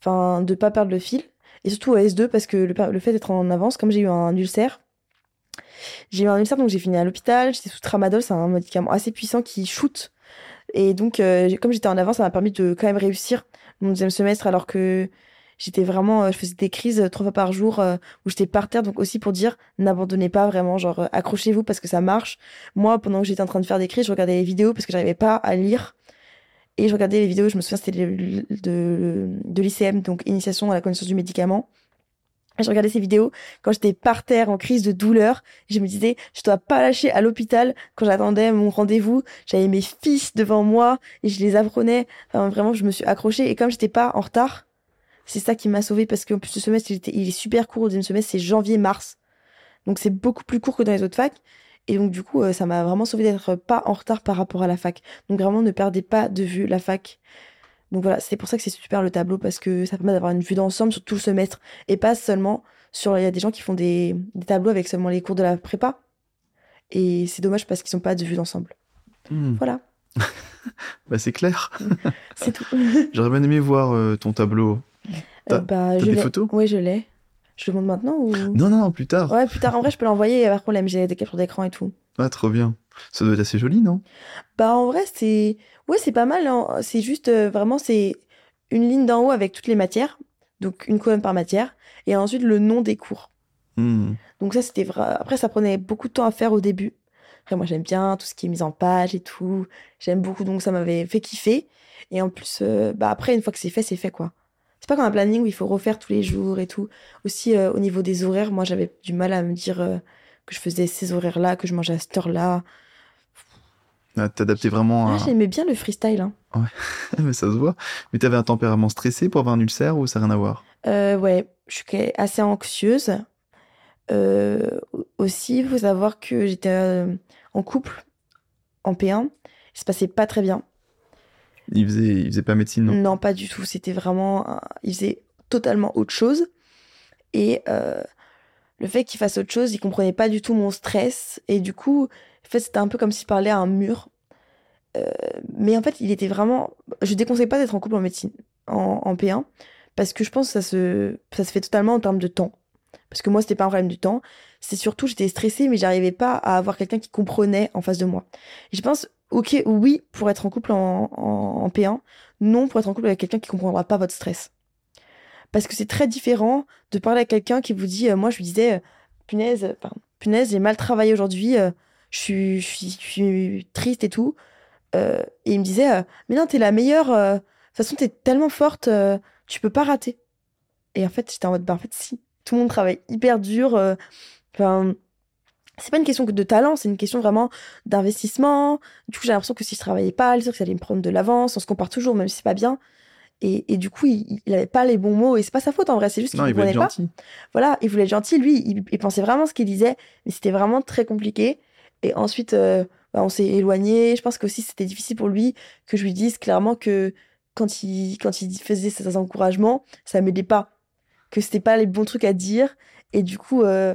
enfin, de pas perdre le fil. Et surtout au S2 parce que le fait d'être en avance, comme j'ai eu un ulcère, j'ai eu un ulcère donc j'ai fini à l'hôpital. J'étais sous tramadol, c'est un médicament assez puissant qui shoot et donc, euh, comme j'étais en avance, ça m'a permis de quand même réussir mon deuxième semestre alors que j'étais vraiment, euh, je faisais des crises euh, trois fois par jour où j'étais par terre. Donc aussi pour dire, n'abandonnez pas vraiment, genre accrochez-vous parce que ça marche. Moi, pendant que j'étais en train de faire des crises, je regardais les vidéos parce que j'arrivais pas à lire. Et je regardais les vidéos, je me souviens, c'était de, de, l'ICM, donc Initiation à la connaissance du médicament. Je regardais ces vidéos quand j'étais par terre en crise de douleur. Je me disais, je dois pas lâcher à l'hôpital quand j'attendais mon rendez-vous. J'avais mes fils devant moi et je les apprenais. Enfin, vraiment, je me suis accrochée. Et comme j'étais pas en retard, c'est ça qui m'a sauvée parce qu'en plus, ce semestre, il, il est super court. Le deuxième semestre, c'est janvier-mars. Donc, c'est beaucoup plus court que dans les autres facs. Et donc, du coup, euh, ça m'a vraiment sauvé d'être pas en retard par rapport à la fac. Donc, vraiment, ne perdez pas de vue la fac. Donc voilà, c'est pour ça que c'est super le tableau parce que ça permet d'avoir une vue d'ensemble sur tout le semestre et pas seulement sur. Il y a des gens qui font des, des tableaux avec seulement les cours de la prépa et c'est dommage parce qu'ils n'ont pas de vue d'ensemble. Mmh. Voilà. bah c'est clair. c'est tout. J'aurais bien aimé voir euh, ton tableau. T'as euh, bah, des photos? Oui, je l'ai. Je le montre maintenant ou? Non, non, plus tard. Ouais, plus tard. En vrai, je peux l'envoyer. Par problème, j'ai des captures d'écran et tout. Ah, trop bien. Ça doit être assez joli, non? Bah en vrai, c'est ouais, c'est pas mal. Hein. C'est juste euh, vraiment c'est une ligne d'en haut avec toutes les matières, donc une colonne par matière, et ensuite le nom des cours. Mmh. Donc ça, c'était vrai. Après, ça prenait beaucoup de temps à faire au début. Après, moi, j'aime bien tout ce qui est mis en page et tout. J'aime beaucoup, donc ça m'avait fait kiffer. Et en plus, euh, bah après, une fois que c'est fait, c'est fait quoi. C'est pas comme un planning où il faut refaire tous les jours et tout. Aussi, euh, au niveau des horaires, moi, j'avais du mal à me dire que je faisais ces horaires-là, que je mangeais à cette heure-là. T'adaptais vraiment à... Ah, J'aimais bien le freestyle. Hein. Ouais, mais ça se voit. Mais t'avais un tempérament stressé pour avoir un ulcère ou ça n'a rien à voir? Euh, ouais, je suis assez anxieuse. Euh, aussi, il faut savoir que j'étais euh, en couple en P1. Il se passait pas très bien. il faisait, il faisait pas médecine, non? Non, pas du tout. C'était vraiment. Il faisait totalement autre chose. Et euh, le fait qu'il fasse autre chose, il comprenait pas du tout mon stress. Et du coup, en fait, c'était un peu comme s'il parlait à un mur. Euh, mais en fait, il était vraiment. Je déconseille pas d'être en couple en médecine, en, en P1, parce que je pense que ça se, ça se fait totalement en termes de temps. Parce que moi, c'était pas un problème du temps. C'est surtout, j'étais stressée, mais j'arrivais pas à avoir quelqu'un qui comprenait en face de moi. Et je pense, ok, oui, pour être en couple en, en, en P1, non pour être en couple avec quelqu'un qui comprendra pas votre stress. Parce que c'est très différent de parler à quelqu'un qui vous dit, euh, moi, je lui disais, euh, punaise, punaise, j'ai mal travaillé aujourd'hui, je suis, je suis, je suis triste et tout. Euh, et il me disait, euh, mais non, t'es la meilleure. euh, De toute façon, t'es tellement forte, tu peux pas rater. Et en fait, j'étais en mode, bah en fait, si. Tout le monde travaille hyper dur. Enfin, c'est pas une question que de talent, c'est une question vraiment d'investissement. Du coup, j'ai l'impression que si je travaillais pas, que ça allait me prendre de l'avance. On se compare toujours, même si c'est pas bien. Et, et du coup, il, il avait pas les bons mots. Et c'est pas sa faute en vrai, c'est juste qu'il voulait comprenait être pas. gentil. Voilà, il voulait être gentil. Lui, il, il pensait vraiment ce qu'il disait, mais c'était vraiment très compliqué. Et ensuite, euh, bah, on s'est éloigné. Je pense qu'aussi c'était difficile pour lui que je lui dise clairement que quand il, quand il faisait ses encouragements, ça m'aidait pas. Que c'était pas les bons trucs à dire. Et du coup, euh,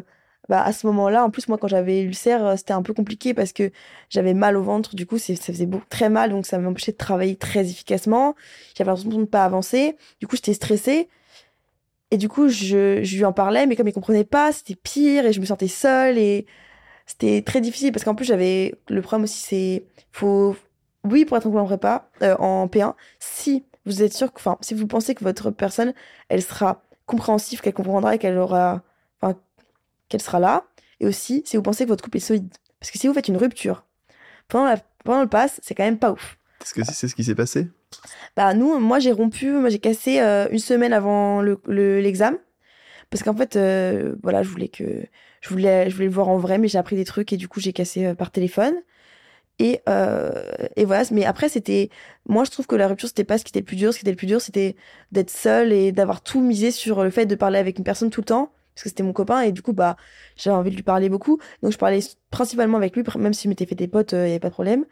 bah, à ce moment-là, en plus, moi, quand j'avais ulcère, euh, c'était un peu compliqué parce que j'avais mal au ventre. Du coup, ça faisait très mal. Donc, ça m'empêchait de travailler très efficacement. J'avais l'impression de ne pas avancer. Du coup, j'étais stressée. Et du coup, je, je lui en parlais, mais comme il comprenait pas, c'était pire et je me sentais seule et c'était très difficile parce qu'en plus, j'avais le problème aussi, c'est faut oui pour être en prépa euh, en P1 si vous êtes sûr que enfin si vous pensez que votre personne elle sera compréhensive, qu'elle comprendra et qu'elle aura enfin qu'elle sera là et aussi si vous pensez que votre couple est solide. Parce que si vous faites une rupture pendant la pendant le pass, c'est quand même pas ouf. Est-ce que c'est ce qui s'est passé? Bah nous, moi j'ai rompu, moi j'ai cassé euh, une semaine avant le le- l'examen. Parce qu'en fait euh, voilà je voulais que je voulais je voulais le voir en vrai mais j'ai appris des trucs et du coup j'ai cassé euh, par téléphone. Et euh, et voilà mais après c'était moi je trouve que la rupture c'était pas ce qui était le plus dur. Ce qui était le plus dur c'était d'être seule et d'avoir tout misé sur le fait de parler avec une personne tout le temps parce que c'était mon copain. Et du coup bah j'avais envie de lui parler beaucoup. Donc je parlais principalement avec lui même si je m'étais fait des potes il y avait pas de problème.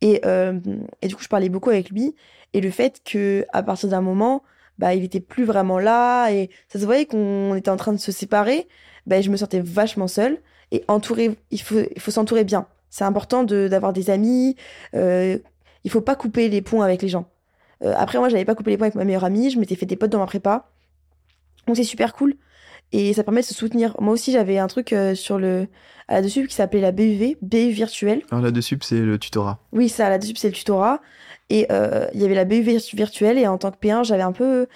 Et euh, et du coup je parlais beaucoup avec lui. Et le fait que à partir d'un moment bah il était plus vraiment là. Et ça se voyait qu'on était en train de se séparer bah je me sentais vachement seule et entourée il faut il faut s'entourer bien c'est important de d'avoir des amis euh, il faut pas couper les ponts avec les gens Euh, après moi j'avais pas coupé les ponts avec ma meilleure amie je m'étais fait des potes dans ma prépa donc c'est super cool et ça permet de se soutenir moi aussi j'avais un truc euh, sur le à la dessus qui s'appelait la BUV BU virtuelle Alors là-dessus, c'est le tutorat. oui, ça, là-dessus, c'est le tutorat. Et euh, il y avait la BU virtu- virtuelle. Et en tant que P1, j'avais un peu.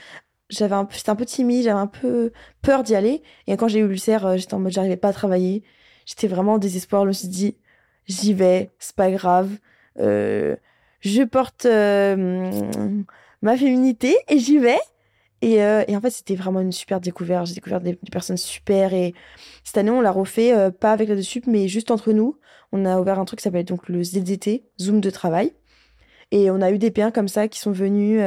J'avais un j'étais un peu timide, j'avais un peu peur d'y aller. Et quand j'ai eu l'ulcère, euh, j'étais en mode, j'arrivais pas à travailler. J'étais vraiment en désespoir. Je me suis dit, j'y vais, c'est pas grave. Euh, je porte euh, ma féminité et j'y vais. Et, en fait, c'était vraiment une super découverte. J'ai découvert des, personnes super. Et cette année, on l'a refait, pas avec la dessus, mais juste entre nous. On a ouvert un truc qui s'appelle donc le ZDT, Zoom de travail. Et on a eu des P1 comme ça qui sont venus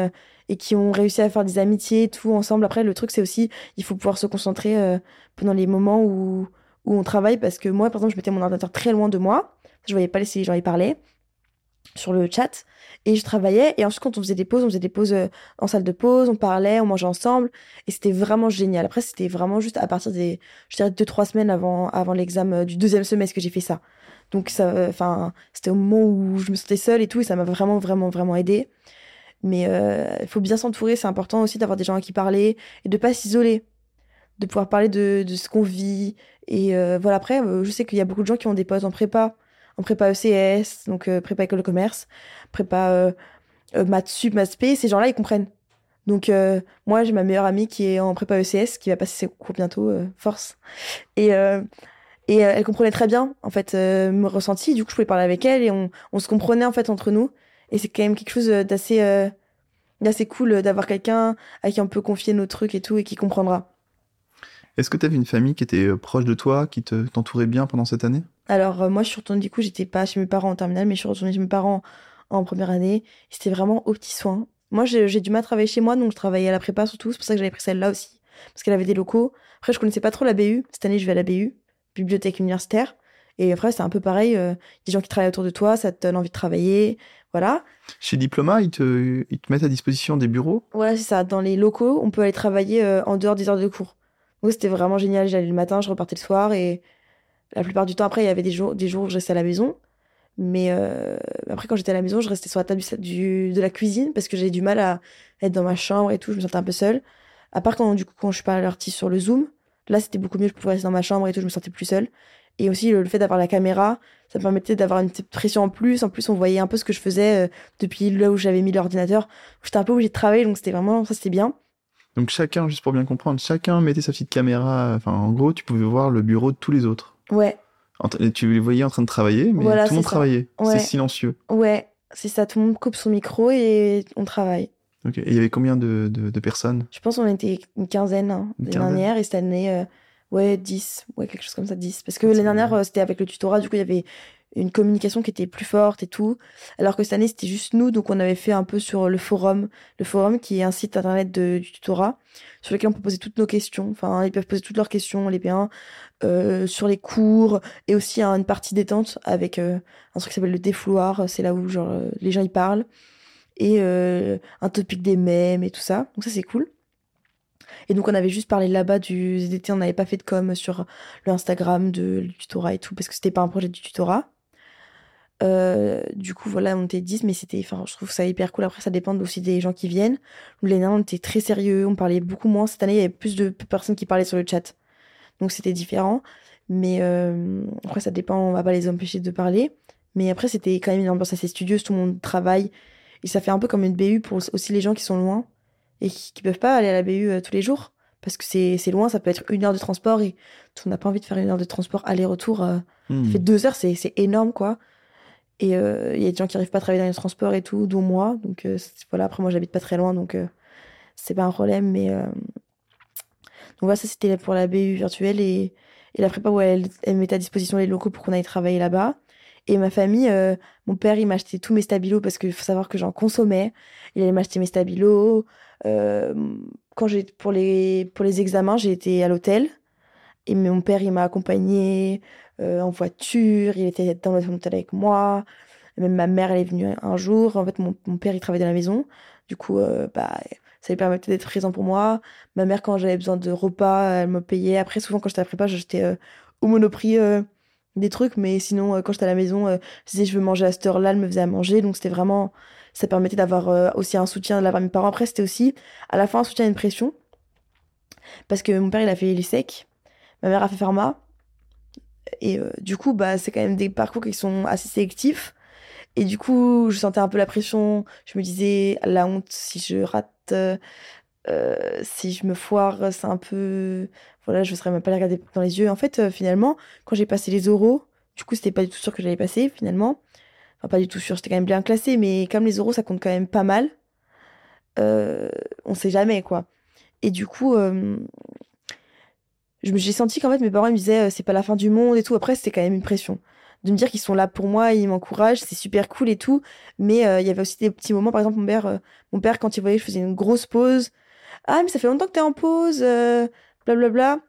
et qui ont réussi à faire des amitiés tout ensemble. Après, le truc, c'est aussi, il faut pouvoir se concentrer euh, pendant les moments où, où on travaille. Parce que moi, par exemple, je mettais mon ordinateur très loin de moi. Je voyais pas les gens y parlaient sur le chat. Et je travaillais. Et ensuite, quand on faisait des pauses, on faisait des pauses euh, en salle de pause, on parlait, on mangeait ensemble. Et c'était vraiment génial. Après, c'était vraiment juste à partir des, je dirais, deux, trois semaines avant, avant l'examen euh, du deuxième semestre que j'ai fait ça. Donc, ça, enfin, c'était au moment où je me sentais seule et tout. Et ça m'a vraiment, vraiment, vraiment aidé. Mais euh, il faut bien s'entourer. C'est important aussi d'avoir des gens à qui parler et de pas s'isoler. De pouvoir parler de, de ce qu'on vit. Et euh, voilà, après, euh, je sais qu'il y a beaucoup de gens qui ont des potes en prépa. En prépa ECS, donc prépa école de commerce, prépa maths sup, maths spé. Ces gens-là, ils comprennent. Donc, moi, j'ai ma meilleure amie qui est en prépa ECS, qui va passer ses cours bientôt, force. Et, et elle comprenait très bien, en fait, euh, me ressenti. Du coup, je pouvais parler avec elle et on, on se comprenait, en fait, entre nous. Et c'est quand même quelque chose d'assez euh, d'assez cool d'avoir quelqu'un à qui on peut confier nos trucs et tout et qui comprendra. Est-ce que tu avais une famille qui était euh, proche de toi, qui te t'entourait bien pendant cette année? Alors, euh, moi, je suis retournée, du coup, j'étais pas chez mes parents en terminale, mais je suis retournée chez mes parents en première année. C'était vraiment aux petits soins. Moi, j'ai j'ai du mal à travailler chez moi, donc je travaillais à la prépa surtout. C'est pour ça que j'avais pris celle-là aussi, parce qu'elle avait des locaux. Après, je connaissais pas trop la BU. Cette année, je vais à la BU, bibliothèque universitaire. Et après, c'est un peu pareil. euh, des gens qui travaillent autour de toi, ça te donne envie de travailler. Voilà. Chez Diploma, ils te, ils te mettent à disposition des bureaux? Ouais, c'est ça. Dans les locaux, on peut aller travailler euh, en dehors des heures de cours. Donc, c'était vraiment génial. J'allais le matin, je repartais le soir. Et la plupart du temps, après, il y avait des jours, des jours où je restais à la maison. Mais euh, après, quand j'étais à la maison, je restais sur la table du, du- de la cuisine parce que j'avais du mal à être dans ma chambre et tout. Je me sentais un peu seule. À part quand, du coup, quand je suis pas partie sur le Zoom, là, c'était beaucoup mieux. Je pouvais rester dans ma chambre et tout. Je me sentais plus seule. Et aussi, le, le fait d'avoir la caméra, ça me permettait d'avoir une petite pression en plus. En plus, on voyait un peu ce que je faisais euh, depuis là où j'avais mis l'ordinateur. J'étais un peu obligée de travailler, donc c'était vraiment, ça, c'était bien. Donc chacun, juste pour bien comprendre, chacun mettait sa petite caméra. Enfin, en gros, tu pouvais voir le bureau de tous les autres. Ouais, Tu les voyais en train de travailler, mais Voilà, tout le monde ça. travaillait. Ouais. C'est silencieux. ouais, c'est ça. Tout le monde coupe son micro et on travaille. Ok. Et il y avait combien de, de, de personnes? Je pense qu'on était une quinzaine hein, l'année quinzaine. dernière et cette année, euh, ouais, 10, ouais, quelque chose comme ça, 10. Parce que l'année dernière, euh, c'était avec le tutorat, du coup, il y avait une communication qui était plus forte et tout. Alors que cette année, c'était juste nous, donc on avait fait un peu sur le forum, le forum qui est un site internet de, du tutorat, sur lequel on peut poser toutes nos questions. Enfin, ils peuvent poser toutes leurs questions, les B1, euh, sur les cours, et aussi une partie détente avec euh, un truc qui s'appelle le défouloir, c'est là où genre euh, les gens y parlent, et euh, un topic des mèmes et tout ça. Donc ça, c'est cool. Et donc, on avait juste parlé là-bas du ZDT, on n'avait pas fait de com sur le Instagram de, du tutorat et tout, parce que c'était pas un projet du tutorat. Euh, du coup, voilà, on était 10, mais c'était, enfin, je trouve ça hyper cool. Après, ça dépend aussi des gens qui viennent. Les nains, on était très sérieux, on parlait beaucoup moins. Cette année, il y avait plus de personnes qui parlaient sur le chat. Donc, c'était différent. Mais euh, après, ça dépend, on va pas les empêcher de parler. Mais après, c'était quand même une ambiance assez studieuse, tout le monde travaille. Et ça fait un peu comme une BU pour aussi les gens qui sont loin et qui, qui peuvent pas aller à la BU euh, tous les jours. Parce que c'est loin, ça peut être une heure de transport et on n'a pas envie de faire une heure de transport aller-retour. Euh, Hmm. fait deux heures, c'est c'est énorme, quoi. Et euh, il y a des gens qui arrivent pas à travailler dans les transports et tout, dont moi. Donc euh, voilà, après moi j'habite pas très loin, donc c'est pas un problème. Mais donc voilà, ça c'était pour la BU virtuelle et, et la prépa où elle, elle mettait à disposition les locaux pour qu'on aille travailler là-bas. Et ma famille, euh, mon père il m'achetait tous mes stabilos parce qu'il faut savoir que j'en consommais. Il allait m'acheter mes stabilos. Euh, quand j'ai pour les pour les examens, j'ai été à l'hôtel. Et mon père, il m'a accompagné euh, en voiture, il était dans l'hôtel avec moi. Même ma mère, elle est venue un jour. En fait, mon, mon père, il travaillait à la maison. Du coup, euh, bah, ça lui permettait d'être présent pour moi. Ma mère, quand j'avais besoin de repas, elle me payait. Après, souvent, quand j'étais à prépa, j'achetais au Monoprix des trucs. Mais sinon, euh, quand j'étais à la maison, euh, je disais, je veux manger à cette heure-là, elle me faisait à manger. Donc, c'était vraiment... Ça permettait d'avoir euh, aussi un soutien de la part de mes parents. Après, c'était aussi, à la fin, un soutien et une pression. Parce que mon père, il a fait l'ESSEC. Ma mère a fait pharma. Et du coup, bah, c'est quand même des parcours qui sont assez sélectifs. Et du coup, je sentais un peu la pression. Je me disais, la honte, si je rate, si je me foire, c'est un peu. Voilà, je ne serais même pas les regarder dans les yeux. En fait, euh, finalement, quand j'ai passé les oraux, du coup, c'était pas du tout sûr que j'allais passer, finalement. Enfin, pas du tout sûr, j'étais quand même bien classée, mais comme les oraux, ça compte quand même pas mal, euh, on sait jamais, quoi. Et du coup, euh, j'ai senti qu'en fait, mes parents me disaient, euh, c'est pas la fin du monde et tout. Après, c'était quand même une pression de me dire qu'ils sont là pour moi, ils m'encouragent, c'est super cool et tout. Mais euh, il y avait aussi des petits moments, par exemple, mon père, quand il voyait que je faisais une grosse pause, ah mais ça fait longtemps que t'es en pause, blablabla.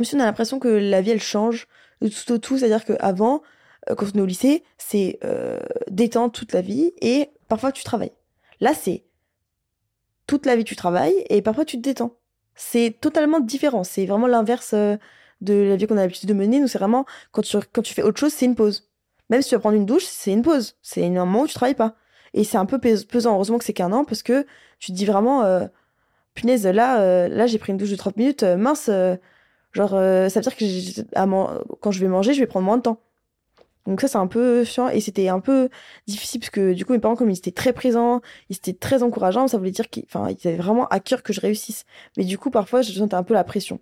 Dit, on a l'impression que la vie elle change de tout au tout, c'est-à-dire qu'avant, euh, quand on est au lycée, c'est euh, détente toute la vie et parfois tu travailles. Là, c'est toute la vie tu travailles et parfois tu te détends. C'est totalement différent. C'est vraiment l'inverse euh, de la vie qu'on a l'habitude de mener. Nous, c'est vraiment quand tu, quand tu fais autre chose, c'est une pause. Même si tu vas prendre une douche, c'est une pause. C'est un moment où tu travailles pas. Et c'est un peu pes- pesant. Heureusement que c'est qu'un an parce que tu te dis vraiment, punaise, là, euh, là j'ai pris une douche de 30 minutes. euh, mince, euh, genre, ça veut dire que quand je vais manger, je vais prendre moins de temps. Donc ça, c'est un peu chiant et c'était un peu difficile parce que du coup, mes parents, comme ils étaient très présents, ils étaient très encourageants, ça voulait dire qu'ils avaient vraiment à cœur que je réussisse. Mais du coup, parfois, je sentais un peu la pression.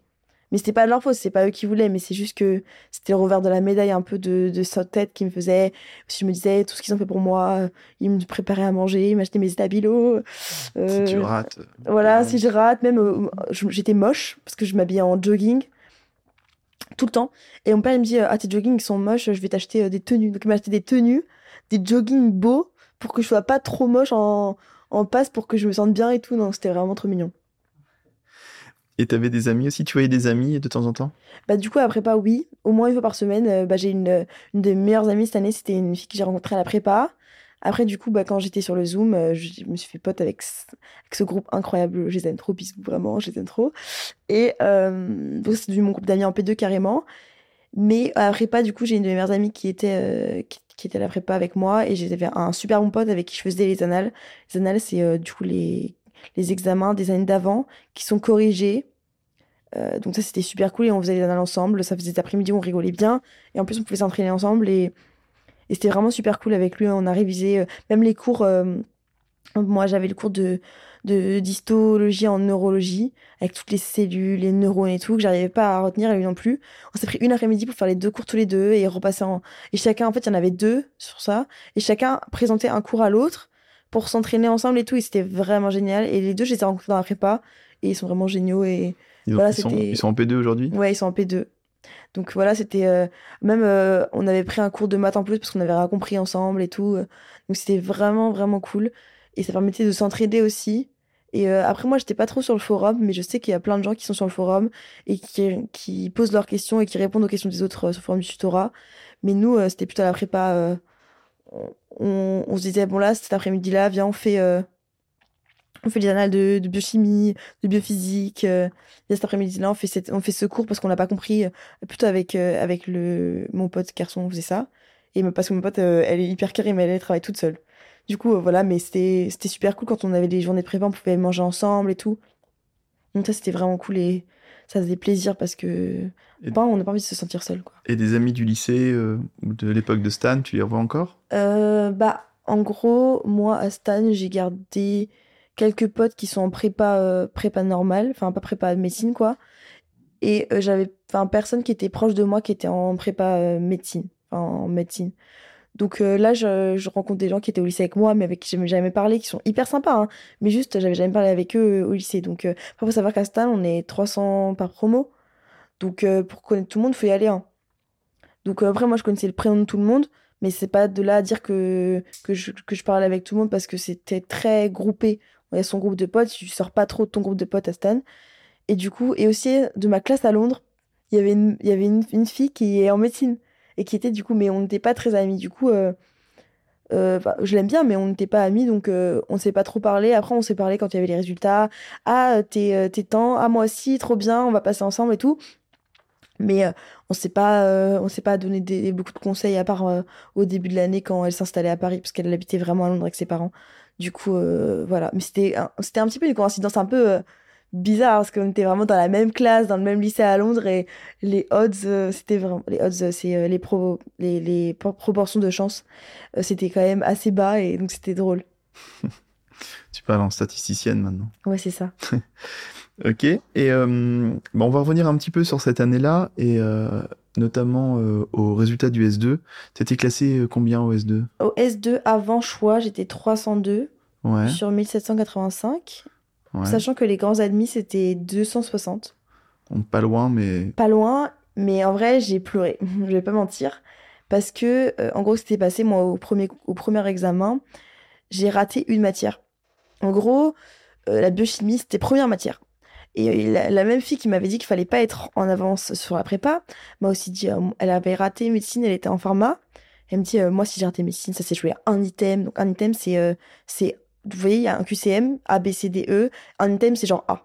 Mais c'était pas de leur faute, c'est pas eux qui voulaient, mais c'est juste que c'était le revers de la médaille un peu de, de sa tête qui me faisait. Si je me disais tout ce qu'ils ont fait pour moi, euh, ils me préparaient à manger, ils m'achetaient mes stabilos. Si euh, tu rates. voilà, euh, si je rate, même euh, j'étais moche parce que je m'habillais en jogging tout le temps. Et mon père il me dit Ah, tes joggings sont moches, je vais t'acheter euh, des tenues. Donc il m'a acheté des tenues, des joggings beaux pour que je sois pas trop moche en, en passe pour que je me sente bien et tout. Donc c'était vraiment trop mignon. Et t'avais des amis aussi Tu voyais des amis de temps en temps? Bah, du coup, à prépa, oui, au moins une fois par semaine. euh, bah, j'ai une, une de mes meilleures amies cette année, c'était une fille que j'ai rencontrée à la prépa. Après, du coup, bah, quand j'étais sur le Zoom, euh, je me suis fait pote avec, ce- groupe incroyable. Je les aime trop, bisous, vraiment, je les aime trop. Et euh, donc, c'est devenu mon groupe d'amis en P2 carrément. Mais à la prépa, du coup, j'ai une de mes meilleures amies qui était, euh, qui, qui était à la prépa avec moi et j'avais un super bon pote avec qui je faisais les annales. Les annales, c'est euh, du coup les, les examens des années d'avant qui sont corrigés. Euh, donc ça, c'était super cool et on faisait les annales ensemble. Ça faisait des après-midi on rigolait bien et en plus, on pouvait s'entraîner ensemble et, et c'était vraiment super cool avec lui. On a révisé euh, même les cours. euh, moi, j'avais le cours de de d'histologie en neurologie avec toutes les cellules, les neurones et tout que j'arrivais pas à retenir et lui non plus. On s'est pris une après-midi pour faire les deux cours tous les deux et repasser en et chacun en fait il y en avait deux sur ça et chacun présentait un cours à l'autre pour s'entraîner ensemble et tout et c'était vraiment génial et les deux je les ai rencontrés dans la prépa et ils sont vraiment géniaux et ils, ont- Voilà, ils sont, ils sont en P2 aujourd'hui? Ouais ils sont en P2 Donc voilà, c'était euh, même on avait pris un cours de maths en plus parce qu'on avait rien compris ensemble et tout. donc c'était vraiment vraiment cool et ça permettait de s'entraider aussi. Et après moi j'étais pas trop sur le forum, mais je sais qu'il y a plein de gens qui sont sur le forum et qui, qui posent leurs questions et qui répondent aux questions des autres sur le forum du tutorat. Mais nous c'était plutôt à la prépa. On, on, se disait bon là cet après-midi là viens on fait on fait des annales de, biochimie, de biophysique. Euh, cet après-midi-là, on fait, on fait ce cours parce qu'on n'a pas compris, euh, plutôt avec, euh, avec le, mon pote garçon, on faisait ça. Et parce que mon pote, elle est hyper carrée, mais elle, travaille toute seule. Du coup, voilà, mais c'était super cool quand on avait des journées de on pouvait manger ensemble et tout. Donc ça, c'était vraiment cool et ça faisait plaisir parce que on n'a pas envie de se sentir seul. Quoi. Et des amis du lycée ou de l'époque de Stan, tu les revois encore? Bah, en gros, moi, à Stan, j'ai gardé quelques potes qui sont en prépa, euh, prépa normale, enfin pas prépa médecine quoi. Et euh, j'avais enfin personne qui était proche de moi qui était en prépa euh, médecine, en médecine. Donc là, je, rencontre des gens qui étaient au lycée avec moi, mais avec qui j'avais jamais parlé, qui sont hyper sympas. Hein. Mais juste, j'avais jamais parlé avec eux au lycée. Donc, il faut savoir qu'à Stan, on est 300 par promo. Donc, pour connaître tout le monde, il faut y aller. Hein. Donc, après, moi, je connaissais le prénom de tout le monde. Mais c'est pas de là à dire que, que, je, parlais avec tout le monde parce que c'était très groupé il y a son groupe de potes, tu sors pas trop de ton groupe de potes à Stan. Et du coup, et aussi de ma classe à Londres, il y avait y avait une, fille qui est en médecine et qui était du coup, mais on n'était pas très amis. Du coup, euh, euh, je l'aime bien, mais on n'était pas amis, donc euh, on ne s'est pas trop parlé. Après, on s'est parlé quand il y avait les résultats. Ah, t'es temps, ah, moi aussi, trop bien, on va passer ensemble et tout. Mais on s'est pas, on s'est pas donné beaucoup de conseils à part au début de l'année quand elle s'installait à Paris, parce qu'elle habitait vraiment à Londres avec ses parents. Du coup, voilà. Mais c'était un, c'était un petit peu une coïncidence un peu bizarre parce qu'on était vraiment dans la même classe, dans le même lycée à Londres et les odds, euh, c'était vraiment les odds, c'est les, pro, les, les proportions de chance, c'était quand même assez bas et donc c'était drôle. tu parles en statisticienne maintenant. Ouais, c'est ça. ok. Et bon, on va revenir un petit peu sur cette année-là et notamment euh, au résultat du S2. Tu étais classé euh, combien au S2 Au S2, avant choix, j'étais 302 sur 1785. Sachant que les grands admis, c'était 260. pas loin, mais. Pas loin, mais en vrai, j'ai pleuré. Je vais pas mentir. Parce que, euh, en gros, ce qui s'était passé, moi, au premier, au premier examen, j'ai raté une matière. En gros, la biochimie, c'était première matière. Et la, même fille qui m'avait dit qu'il fallait pas être en avance sur la prépa m'a aussi dit, euh, elle avait raté médecine, elle était en pharma. Elle me dit, euh, moi, si j'ai raté médecine, ça s'est joué à un item. Donc, un item, c'est, euh, c'est, vous voyez, il y a un QCM, A, B, C, D, E. Un item, c'est genre A.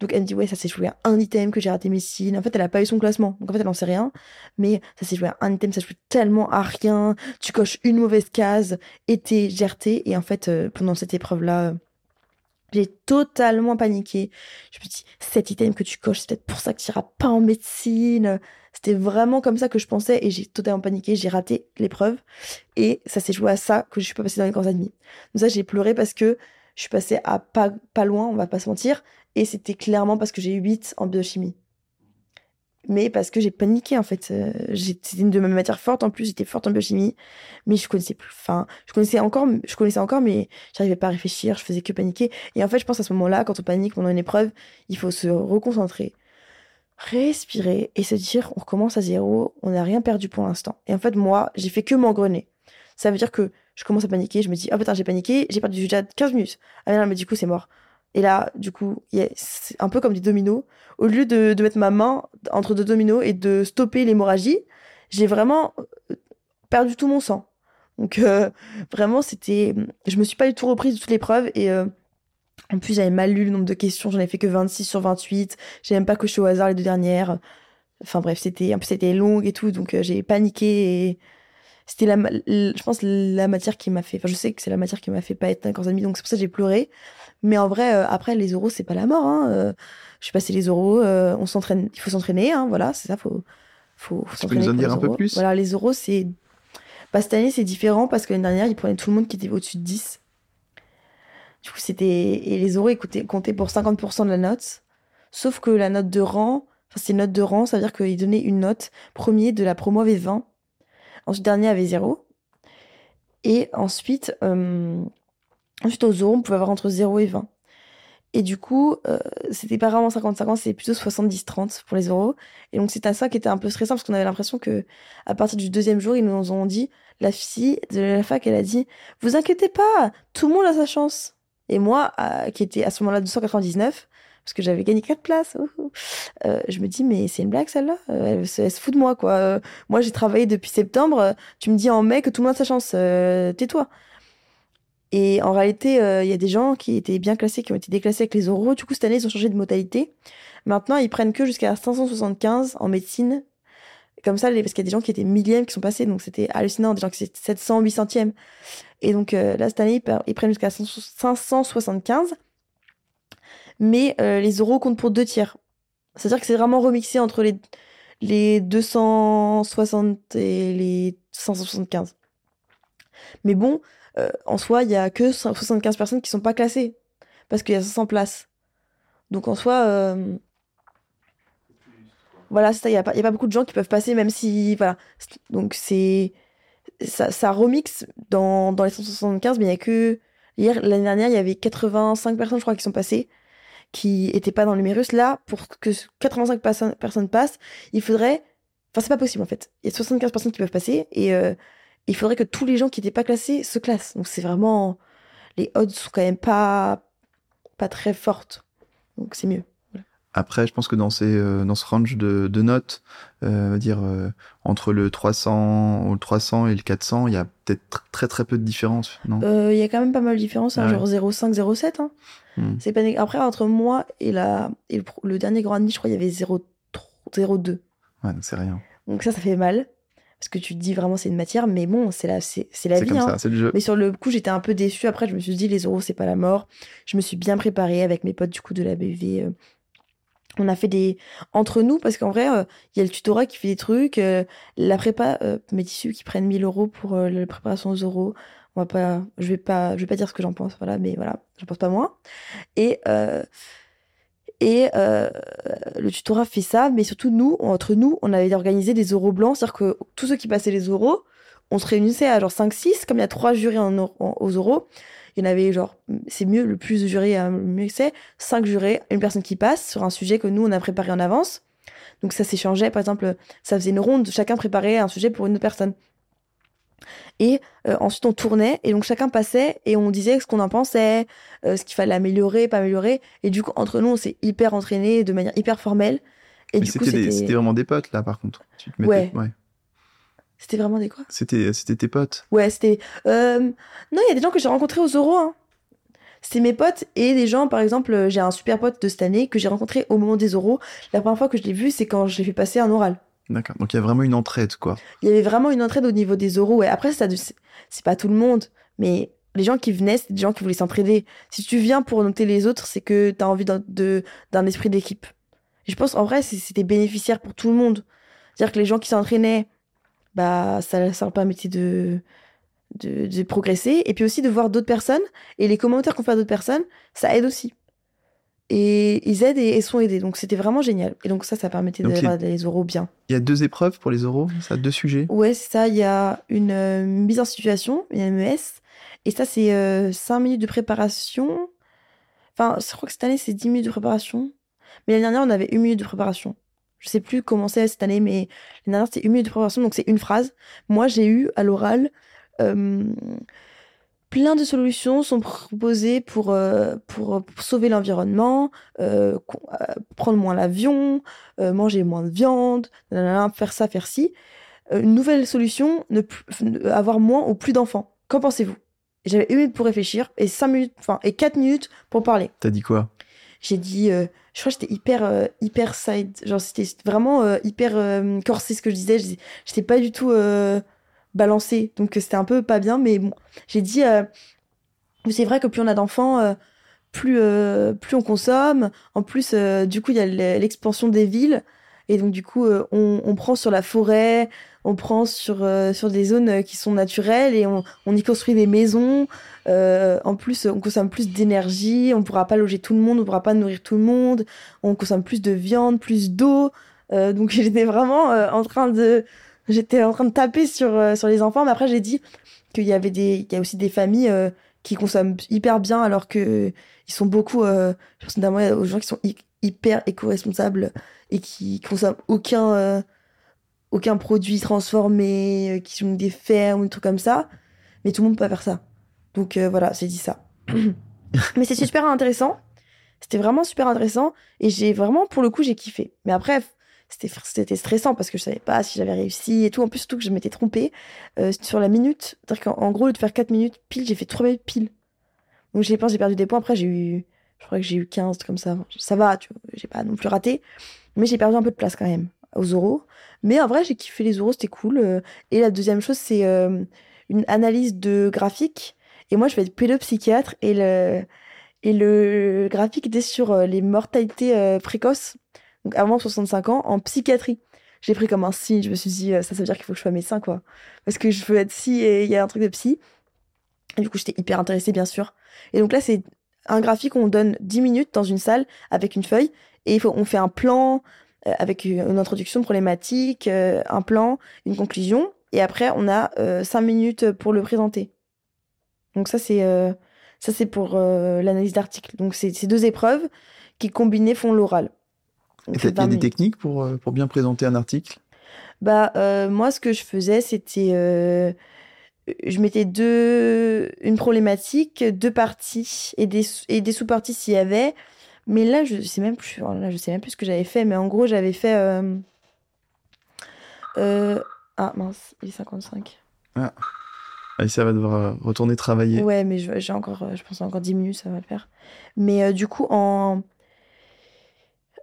Donc, elle dit, ouais, ça s'est joué à un item que j'ai raté médecine. En fait, elle a pas eu son classement. Donc, en fait, elle n'en sait rien. Mais ça s'est joué à un item, ça se joue tellement à rien. Tu coches une mauvaise case t'es gerté. Et en fait, pendant cette épreuve-là, j'ai totalement paniqué. Je me dis, cet item que tu coches, c'est peut-être pour ça que tu iras pas en médecine. C'était vraiment comme ça que je pensais et j'ai totalement paniqué. J'ai raté l'épreuve et ça s'est joué à ça que je suis pas passée dans les grands admis. Donc ça, j'ai pleuré parce que je suis passée à pas, pas loin, on va pas se mentir. Et c'était clairement parce que j'ai eu 8 en biochimie mais parce que j'ai paniqué en fait. Euh, c'était une de mes matières fortes en plus, j'étais forte en biochimie, mais je connaissais plus. Enfin, je connaissais encore, je connaissais encore, mais j'arrivais pas à réfléchir, je faisais que paniquer. Et en fait, je pense à ce moment-là, quand on panique pendant une épreuve, il faut se reconcentrer, respirer et se dire, on recommence à zéro, on n'a rien perdu pour l'instant. Et en fait, moi, j'ai fait que m'engrener. Ça veut dire que je commence à paniquer, je me dis, oh putain, j'ai paniqué, j'ai perdu déjà 15 minutes. Ah non, mais du coup, c'est mort. Et là, du coup, c'est un peu comme des dominos. Au lieu de, mettre ma main entre deux dominos et de stopper l'hémorragie, j'ai vraiment euh, perdu tout mon sang. Donc euh, vraiment, c'était, je me suis pas du tout reprise de toute l'épreuve et euh, en plus j'avais mal lu le nombre de questions, j'en ai fait que 26 sur 28. J'ai même pas coché au hasard les deux dernières. Enfin bref, c'était, en plus c'était long et tout, donc j'ai paniqué et c'était la, je pense la matière qui m'a fait. Enfin, je sais que c'est la matière qui m'a fait pas être un amis, donc c'est pour ça que j'ai pleuré. Mais en vrai, euh, après, les oraux, c'est pas la mort. Hein. Euh, je suis passé les euh, on s'entraîne, il faut s'entraîner, hein, voilà, c'est ça, faut, faut, faut Tu peux nous en dire un peu plus? Voilà, les oraux, c'est. Bah, cette année, c'est différent parce que l'année dernière, ils prenaient tout le monde qui était au-dessus de 10. Du coup, c'était. Et les oraux, ils comptaient pour 50% de la note. Sauf que la note de rang, enfin, c'est une note de rang, ça veut dire qu'ils donnaient une note. Premier de la promo avait 20. Ensuite, dernier avait 0. Et ensuite, Ensuite, aux oraux, on pouvait avoir entre 0 et 20. Et du coup, euh, c'était pas vraiment 50-50, c'était plutôt 70-30 pour les euros. Et donc, c'était ça qui était un peu stressant parce qu'on avait l'impression que, à partir du deuxième jour, ils nous ont dit, la fille de la fac, elle a dit, vous inquiétez pas, tout le monde a sa chance. Et moi, qui était à ce moment-là 299, parce que j'avais gagné 4 places, euh, je me dis, mais c'est une blague celle-là elle, elle, se fout de moi, quoi. Euh, moi, j'ai travaillé depuis septembre, tu me dis en mai que tout le monde a sa chance, tais-toi. Et en réalité, euh, il y a des gens qui étaient bien classés, qui ont été déclassés avec les euros. Du coup, cette année, ils ont changé de modalité. Maintenant, ils prennent que jusqu'à 575 en médecine. Comme ça, parce qu'il y a des gens qui étaient millièmes qui sont passés. Donc, c'était hallucinant. Des gens qui étaient 700, 800e. Et donc, euh, là, cette année, ils prennent jusqu'à 575. Mais euh, les euros comptent pour deux tiers. C'est-à-dire que c'est vraiment remixé entre les, les 260 et les 575. Mais bon, euh, en soi, il y a que 75 personnes qui sont pas classées parce qu'il y a 500 places. Donc en soi, euh, voilà, il n'y a, pas, y a pas beaucoup de gens qui peuvent passer, même si. Voilà. Donc c'est. Ça, ça remixe dans, les 175, mais il y a que. Hier, l'année dernière, il y avait 85 personnes, je crois, qui sont passées, qui n'étaient pas dans le numérus. Là, pour que 85 personnes passent, il faudrait. Enfin, c'est pas possible en fait. Il y a 75 personnes qui peuvent passer et euh, il faudrait que tous les gens qui n'étaient pas classés se classent. Donc c'est vraiment les odds sont quand même pas pas très fortes. Donc c'est mieux. Après, je pense que dans ces euh, dans ce range de, de notes, euh, dire euh, entre le 300 le 300 et le 400, il y a peut-être très très peu de différence, Il y a quand même pas mal de différence, hein, ah genre 0,5 0,7 hein. Hmm. C'est pas après entre moi et la et le, dernier grand admis, je crois il y avait 0,2. Ouais, c'est rien. Donc ça ça fait mal parce que tu dis vraiment c'est une matière, mais bon, c'est la, c'est, la vie. Hein. le jeu. Mais sur le coup, j'étais un peu déçue. Après, je me suis dit, les euros, c'est pas la mort. Je me suis bien préparée avec mes potes du coup de la BV. Euh. On a fait des entre nous parce qu'en vrai, euh, il y a le tutorat qui fait des trucs, euh, la prépa, mes tissus qui prennent 1000 euros pour la préparation aux euros. On va pas, je vais pas, je vais pas dire ce que j'en pense, voilà, mais voilà, j'en pense pas moins. Et et euh, le tutorat fait ça, mais surtout nous, entre nous, on avait organisé des euros blancs, c'est-à-dire que tous ceux qui passaient les euros, on se réunissait à genre 5-6, comme il y a trois jurés en, aux euros, il y en avait genre, c'est mieux, le plus de jurés, hein, mieux que c'est, 5 jurés, une personne qui passe sur un sujet que nous, on a préparé en avance. Donc ça s'échangeait, par exemple, ça faisait une ronde, chacun préparait un sujet pour une autre personne. Et euh, ensuite, on tournait et donc chacun passait et on disait ce qu'on en pensait, euh, ce qu'il fallait améliorer, pas améliorer. Et du coup, entre nous, on s'est hyper entraîné de manière hyper formelle. Et du coup, c'était vraiment des potes là, par contre. Tu te ouais. ouais. C'était vraiment des quoi? C'était c'était tes potes. Ouais, c'était. Euh... Non, il y a des gens que j'ai rencontrés aux euros. Hein. C'était mes potes et des gens, par exemple, j'ai un super pote de cette année que j'ai rencontré au moment des euros. La première fois que je l'ai vu, c'est quand j'ai fait passer un oral. D'accord. Donc il y a vraiment une entraide, quoi. Il y avait vraiment une entraide au niveau des euros. Ouais. Après, ça, c'est pas tout le monde, mais les gens qui venaient, c'était des gens qui voulaient s'entraider. Si tu viens pour noter les autres, c'est que tu as envie d'un esprit d'équipe. Je pense, en vrai, c'était bénéficiaire pour tout le monde. C'est-à-dire que les gens qui s'entraînaient, bah, ça, ça leur permettait de, de, de progresser. Et puis aussi de voir d'autres personnes. Et les commentaires qu'on fait à d'autres personnes, ça aide aussi et ils aident et, sont aidés. Donc c'était vraiment génial. Et donc ça, ça permettait d'avoir les oraux bien. Il y a deux épreuves pour les oraux, ça, deux sujets. Ouais, c'est ça. Il y a une euh, mise en situation, une MES, et ça c'est euh, 5 minutes de préparation. Enfin, je crois que cette année c'est 10 minutes de préparation. Mais l'année dernière on avait une minute de préparation. Je sais plus comment c'est cette année, mais l'année dernière c'était une minute de préparation, donc c'est une phrase. Moi j'ai eu à l'oral. Euh, plein de solutions sont proposées pour, euh, pour, sauver l'environnement, euh, euh, prendre moins l'avion, manger moins de viande, faire ça, faire ci. une nouvelle solution, ne, avoir moins ou plus d'enfants. Qu'en pensez-vous? J'avais une minute pour réfléchir et cinq minutes, enfin, et quatre minutes pour parler. T'as dit quoi? J'ai dit, je crois que j'étais hyper, hyper side, genre c'était vraiment hyper corsé ce que je disais. J'étais pas du tout balancé. Donc c'était un peu pas bien, mais bon, j'ai dit, euh, c'est vrai que plus on a d'enfants, euh, plus, euh, plus on consomme. En plus, du coup, il y a l'expansion des villes. Et donc, du coup, on, on, prend sur la forêt, on prend sur, sur des zones qui sont naturelles et on, on y construit des maisons. en plus, on consomme plus d'énergie, on pourra pas loger tout le monde, on pourra pas nourrir tout le monde, on consomme plus de viande, plus d'eau. donc, j'étais vraiment en train de, J'étais en train de taper sur, euh, sur les enfants, mais après j'ai dit qu'il y avait des, il y a aussi des familles euh, qui consomment hyper bien alors que ils sont beaucoup, euh, je pense notamment aux gens qui sont hyper éco-responsables et qui consomment aucun, euh, aucun produit transformé, qui ont des fermes ou des trucs comme ça. Mais tout le monde peut pas faire ça. Donc voilà, c'est dit ça. Mais c'est super intéressant. C'était vraiment super intéressant. Et j'ai vraiment, pour le coup, j'ai kiffé. Mais après, c'était stressant parce que je savais pas si j'avais réussi et tout. En plus, surtout que je m'étais trompée euh, sur la minute. C'est-à-dire qu'en gros, de faire 4 minutes pile, j'ai fait 3 minutes pile. Donc j'ai j'ai perdu des points. Après, j'ai eu, je crois que j'ai eu 15, comme ça. Ça va, tu vois, j'ai pas non plus raté. Mais j'ai perdu un peu de place quand même aux euros. Mais en vrai, j'ai kiffé les euros, c'était cool. Euh. Et la deuxième chose, c'est euh, une analyse de graphique. Et moi, je vais être pédopsychiatre et le, et le graphique était sur les mortalités précoces donc avant 65 ans, en psychiatrie. J'ai pris comme un signe, je me suis dit, euh, ça, ça veut dire qu'il faut que je sois médecin, quoi. Parce que je veux être psy et il y a un truc de psy. Et du coup, j'étais hyper intéressée, bien sûr. Et donc là, c'est un graphique où on donne 10 minutes dans une salle avec une feuille et on fait un plan euh, avec une introduction problématique, euh, un plan, une conclusion. Et après, on a 5 minutes pour le présenter. Donc ça, c'est ça c'est pour l'analyse d'article. Donc c'est ces deux épreuves qui combinées font l'oral. Il y a des techniques pour, euh, pour bien présenter un article? Bah, euh, moi, ce que je faisais, c'était. Euh, je mettais deux, une problématique, deux parties et des, et des sous-parties s'il y avait. Mais là, je sais même plus, là, je sais même plus ce que j'avais fait. Mais en gros, j'avais fait. ah mince, il est 55. Ah. ça va devoir retourner travailler. Ouais, mais j'ai encore, je pense encore 10 minutes, ça va le faire. Mais du coup, en,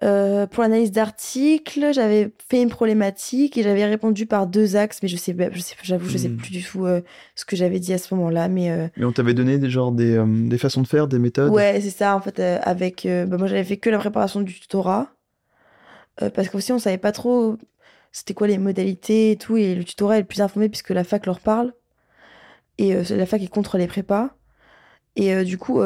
euh, pour l'analyse d'articles, j'avais fait une problématique et j'avais répondu par deux axes, mais je sais, je sais, j'avoue, je sais hmm. plus du tout euh, ce que j'avais dit à ce moment-là, mais. Euh, mais on t'avait donné des genres des, des façons de faire, des méthodes? Ouais, c'est ça. En fait, avec, bah, moi, j'avais fait que la préparation du tutorat, parce qu'aussi on savait pas trop c'était quoi les modalités et tout, et le tutorat est le plus informé puisque la fac leur parle, et la fac est contre les prépas, et du coup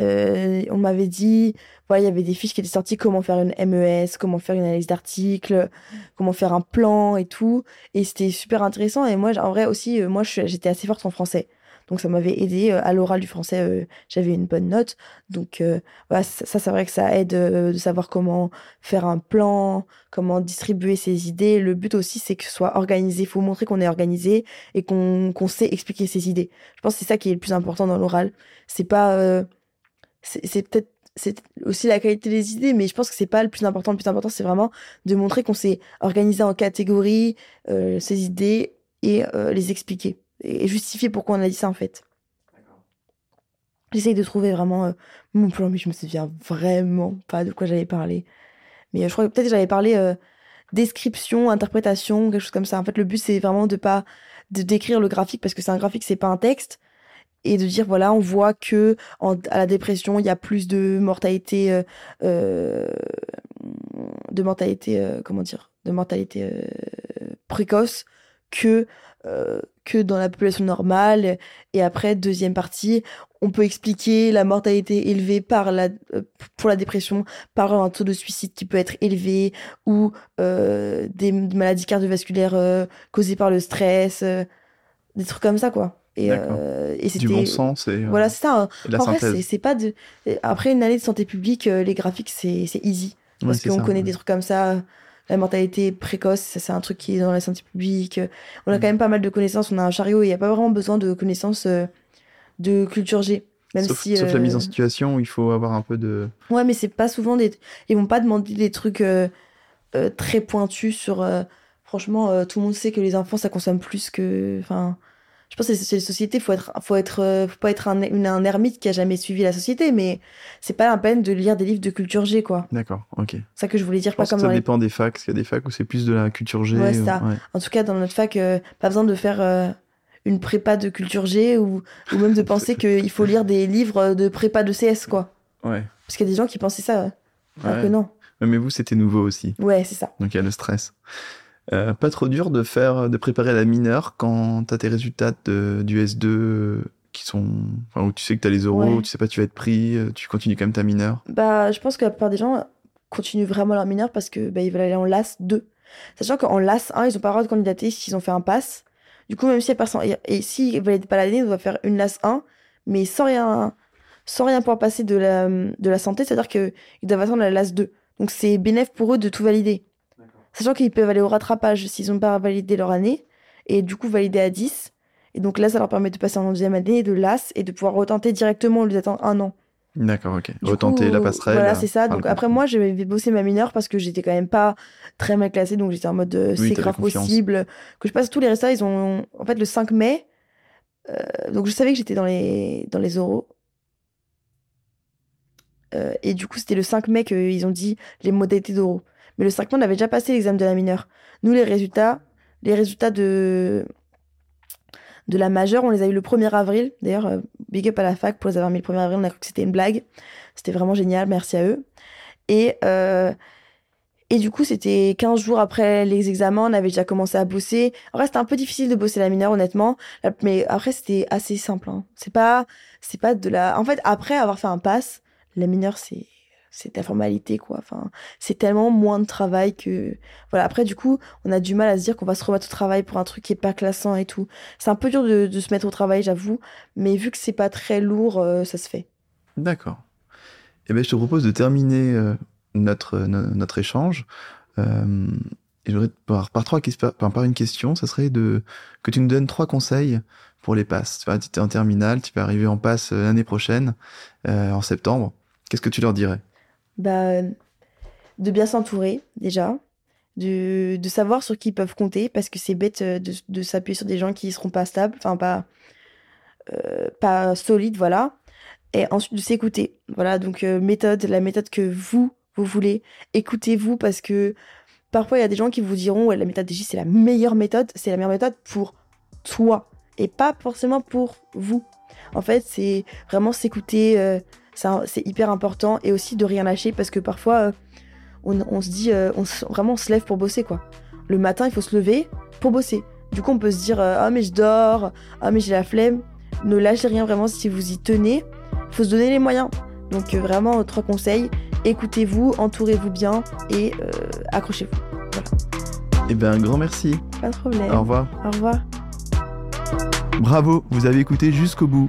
euh, on m'avait dit, voilà, il y avait des fiches qui étaient sorties, comment faire une MES, comment faire une analyse d'article, comment faire un plan et tout. Et c'était super intéressant. Et moi, en vrai aussi, euh, moi, j'étais assez forte en français. Donc ça m'avait aidé euh, à l'oral du français, j'avais une bonne note. Donc voilà, ça, c'est vrai que ça aide de savoir comment faire un plan, comment distribuer ses idées. Le but aussi, c'est que ce soit organisé. Il faut montrer qu'on est organisé et qu'on sait expliquer ses idées. Je pense que c'est ça qui est le plus important dans l'oral. C'est pas c'est peut-être aussi la qualité des idées, mais je pense que c'est pas le plus important. Le plus important, c'est vraiment de montrer qu'on s'est organisé en catégories, euh, ces idées, et euh, les expliquer. Et justifier pourquoi on a dit ça, en fait. J'essaye de trouver vraiment euh, mon plan, mais je me souviens vraiment pas de quoi j'avais parlé. Mais je crois que peut-être j'avais parlé description, interprétation, quelque chose comme ça. En fait, le but, c'est vraiment de pas de décrire le graphique, parce que c'est un graphique, c'est pas un texte et de dire voilà on voit que à la dépression il y a plus de mortalité euh, euh de mortalité euh, comment dire de mortalité euh, précoce que que dans la population normale. Et après deuxième partie on peut expliquer la mortalité élevée par la pour la dépression par un taux de suicide qui peut être élevé ou des maladies cardiovasculaires causées par le stress des trucs comme ça quoi et, euh, et c'était du bon sens et euh, voilà c'est ça hein. en vrai c'est pas de après une année de santé publique euh, les graphiques c'est easy. Parce qu'on connaît des trucs comme ça la mortalité précoce c'est un truc qui est dans la santé publique. On a mm. quand même pas mal de connaissances on a un chariot et il n'y a pas vraiment besoin de connaissances de culture G. Même sauf, si, sauf la mise en situation où il faut avoir un peu de ouais mais c'est pas souvent des ils vont pas demander des trucs très pointus sur franchement tout le monde sait que les enfants ça consomme plus que enfin je pense que c'est les sociétés, faut être, faut être, euh, faut pas être un, un, ermite qui a jamais suivi la société, mais c'est pas la peine de lire des livres de culture G, quoi. D'accord, ok. C'est ça que je voulais dire. pas comme ça dépend des facs. Parce qu'il y a des facs où c'est plus de la culture G. Ouais, ça. En tout cas, dans notre fac, euh, pas besoin de faire euh, une prépa de culture G ou, ou même de penser qu'il faut lire des livres de prépa de CS, quoi. Ouais. Parce qu'il y a des gens qui pensaient ça, alors que non. Mais vous, c'était nouveau aussi. Ouais, c'est ça. Donc il y a le stress. Euh, pas trop dur de faire, de préparer la mineure quand t'as tes résultats du S2 qui sont, enfin, où tu sais que t'as les euros, tu sais pas tu vas être pris, euh, tu continues quand même ta mineure. Bah, je pense que la plupart des gens continuent vraiment leur mineure parce que bah, ils veulent aller en LAS 2. Sachant qu'en LAS 1, ils ont pas le droit de candidater s'ils ont fait un pass. Du coup, même si elle passe en... Et s'il ne valide pas l'année, il doit faire une LAS 1, mais sans rien, sans rien pouvoir passer de la, de la santé, c'est-à-dire qu'ils doivent attendre la LAS 2. Donc c'est bénéf pour eux de tout valider. Sachant qu'ils peuvent aller au rattrapage s'ils n'ont pas validé leur année, et du coup valider à 10. Et donc là, ça leur permet de passer en deuxième année de LAS et de pouvoir retenter directement au lieu d'attendre un an. D'accord, ok. retenter la passerelle. Voilà, c'est ça. Donc après, moi, j'avais bossé ma mineure parce que j'étais quand même pas très mal classée. Donc j'étais en mode euh, c'est grave possible. Que je passe tous les restats, ils ont. En fait, le 5 mai. Euh, donc je savais que j'étais dans les, dans les oraux. Euh, et du coup, c'était le 5 mai qu'ils ont dit les modalités d'oraux. Mais le 5 mai, on avait déjà passé l'examen de la mineure. Nous, les résultats, les résultats de, de la majeure, on les a eu le 1er avril. D'ailleurs, euh, big up à la fac pour les avoir mis le 1er avril. On a cru que c'était une blague. C'était vraiment génial. Merci à eux. Et, euh, et du coup, c'était 15 jours après les examens. On avait déjà commencé à bosser. En vrai, c'était un peu difficile de bosser la mineure, honnêtement. Mais après, c'était assez simple. Hein. C'est pas, pas de la. En fait, après avoir fait un pass, la mineure, c'est c'est la formalité quoi. Enfin c'est tellement moins de travail que voilà. Après du coup on a du mal à se dire qu'on va se remettre au travail pour un truc qui est pas classant et tout. C'est un peu dur de, se mettre au travail j'avoue mais vu que c'est pas très lourd euh, ça se fait. D'accord. Eh ben je te propose de terminer euh, notre notre échange. Euh, et j'aurais par, par trois par, une question. Ça serait de que tu nous donnes trois conseils pour les passes. Tu es en terminale tu vas arriver en passe l'année prochaine en septembre. Qu'est-ce que tu leur dirais? Bah, de bien s'entourer déjà, de, de, savoir sur qui ils peuvent compter, parce que c'est bête euh, de, de s'appuyer sur des gens qui ne seront pas stables, enfin pas, euh, pas solides, voilà. Et ensuite de s'écouter. Voilà, donc euh, méthode, la méthode que vous, vous voulez. Écoutez-vous parce que parfois il y a des gens qui vous diront ouais, la méthode DJ c'est la meilleure méthode, c'est la meilleure méthode pour toi et pas forcément pour vous. En fait, c'est vraiment s'écouter, c'est hyper important et aussi de rien lâcher parce que parfois euh, on, se dit euh, on vraiment on se lève pour bosser quoi. Le matin il faut se lever pour bosser. Du coup on peut se dire euh, ah mais je dors, ah mais j'ai la flemme. Ne lâchez rien vraiment si vous y tenez. Il faut se donner les moyens. Donc vraiment trois conseils écoutez-vous, entourez-vous bien et accrochez-vous. Voilà. Eh bien un grand merci. Pas de problème. Au revoir. Au revoir. Bravo, vous avez écouté jusqu'au bout.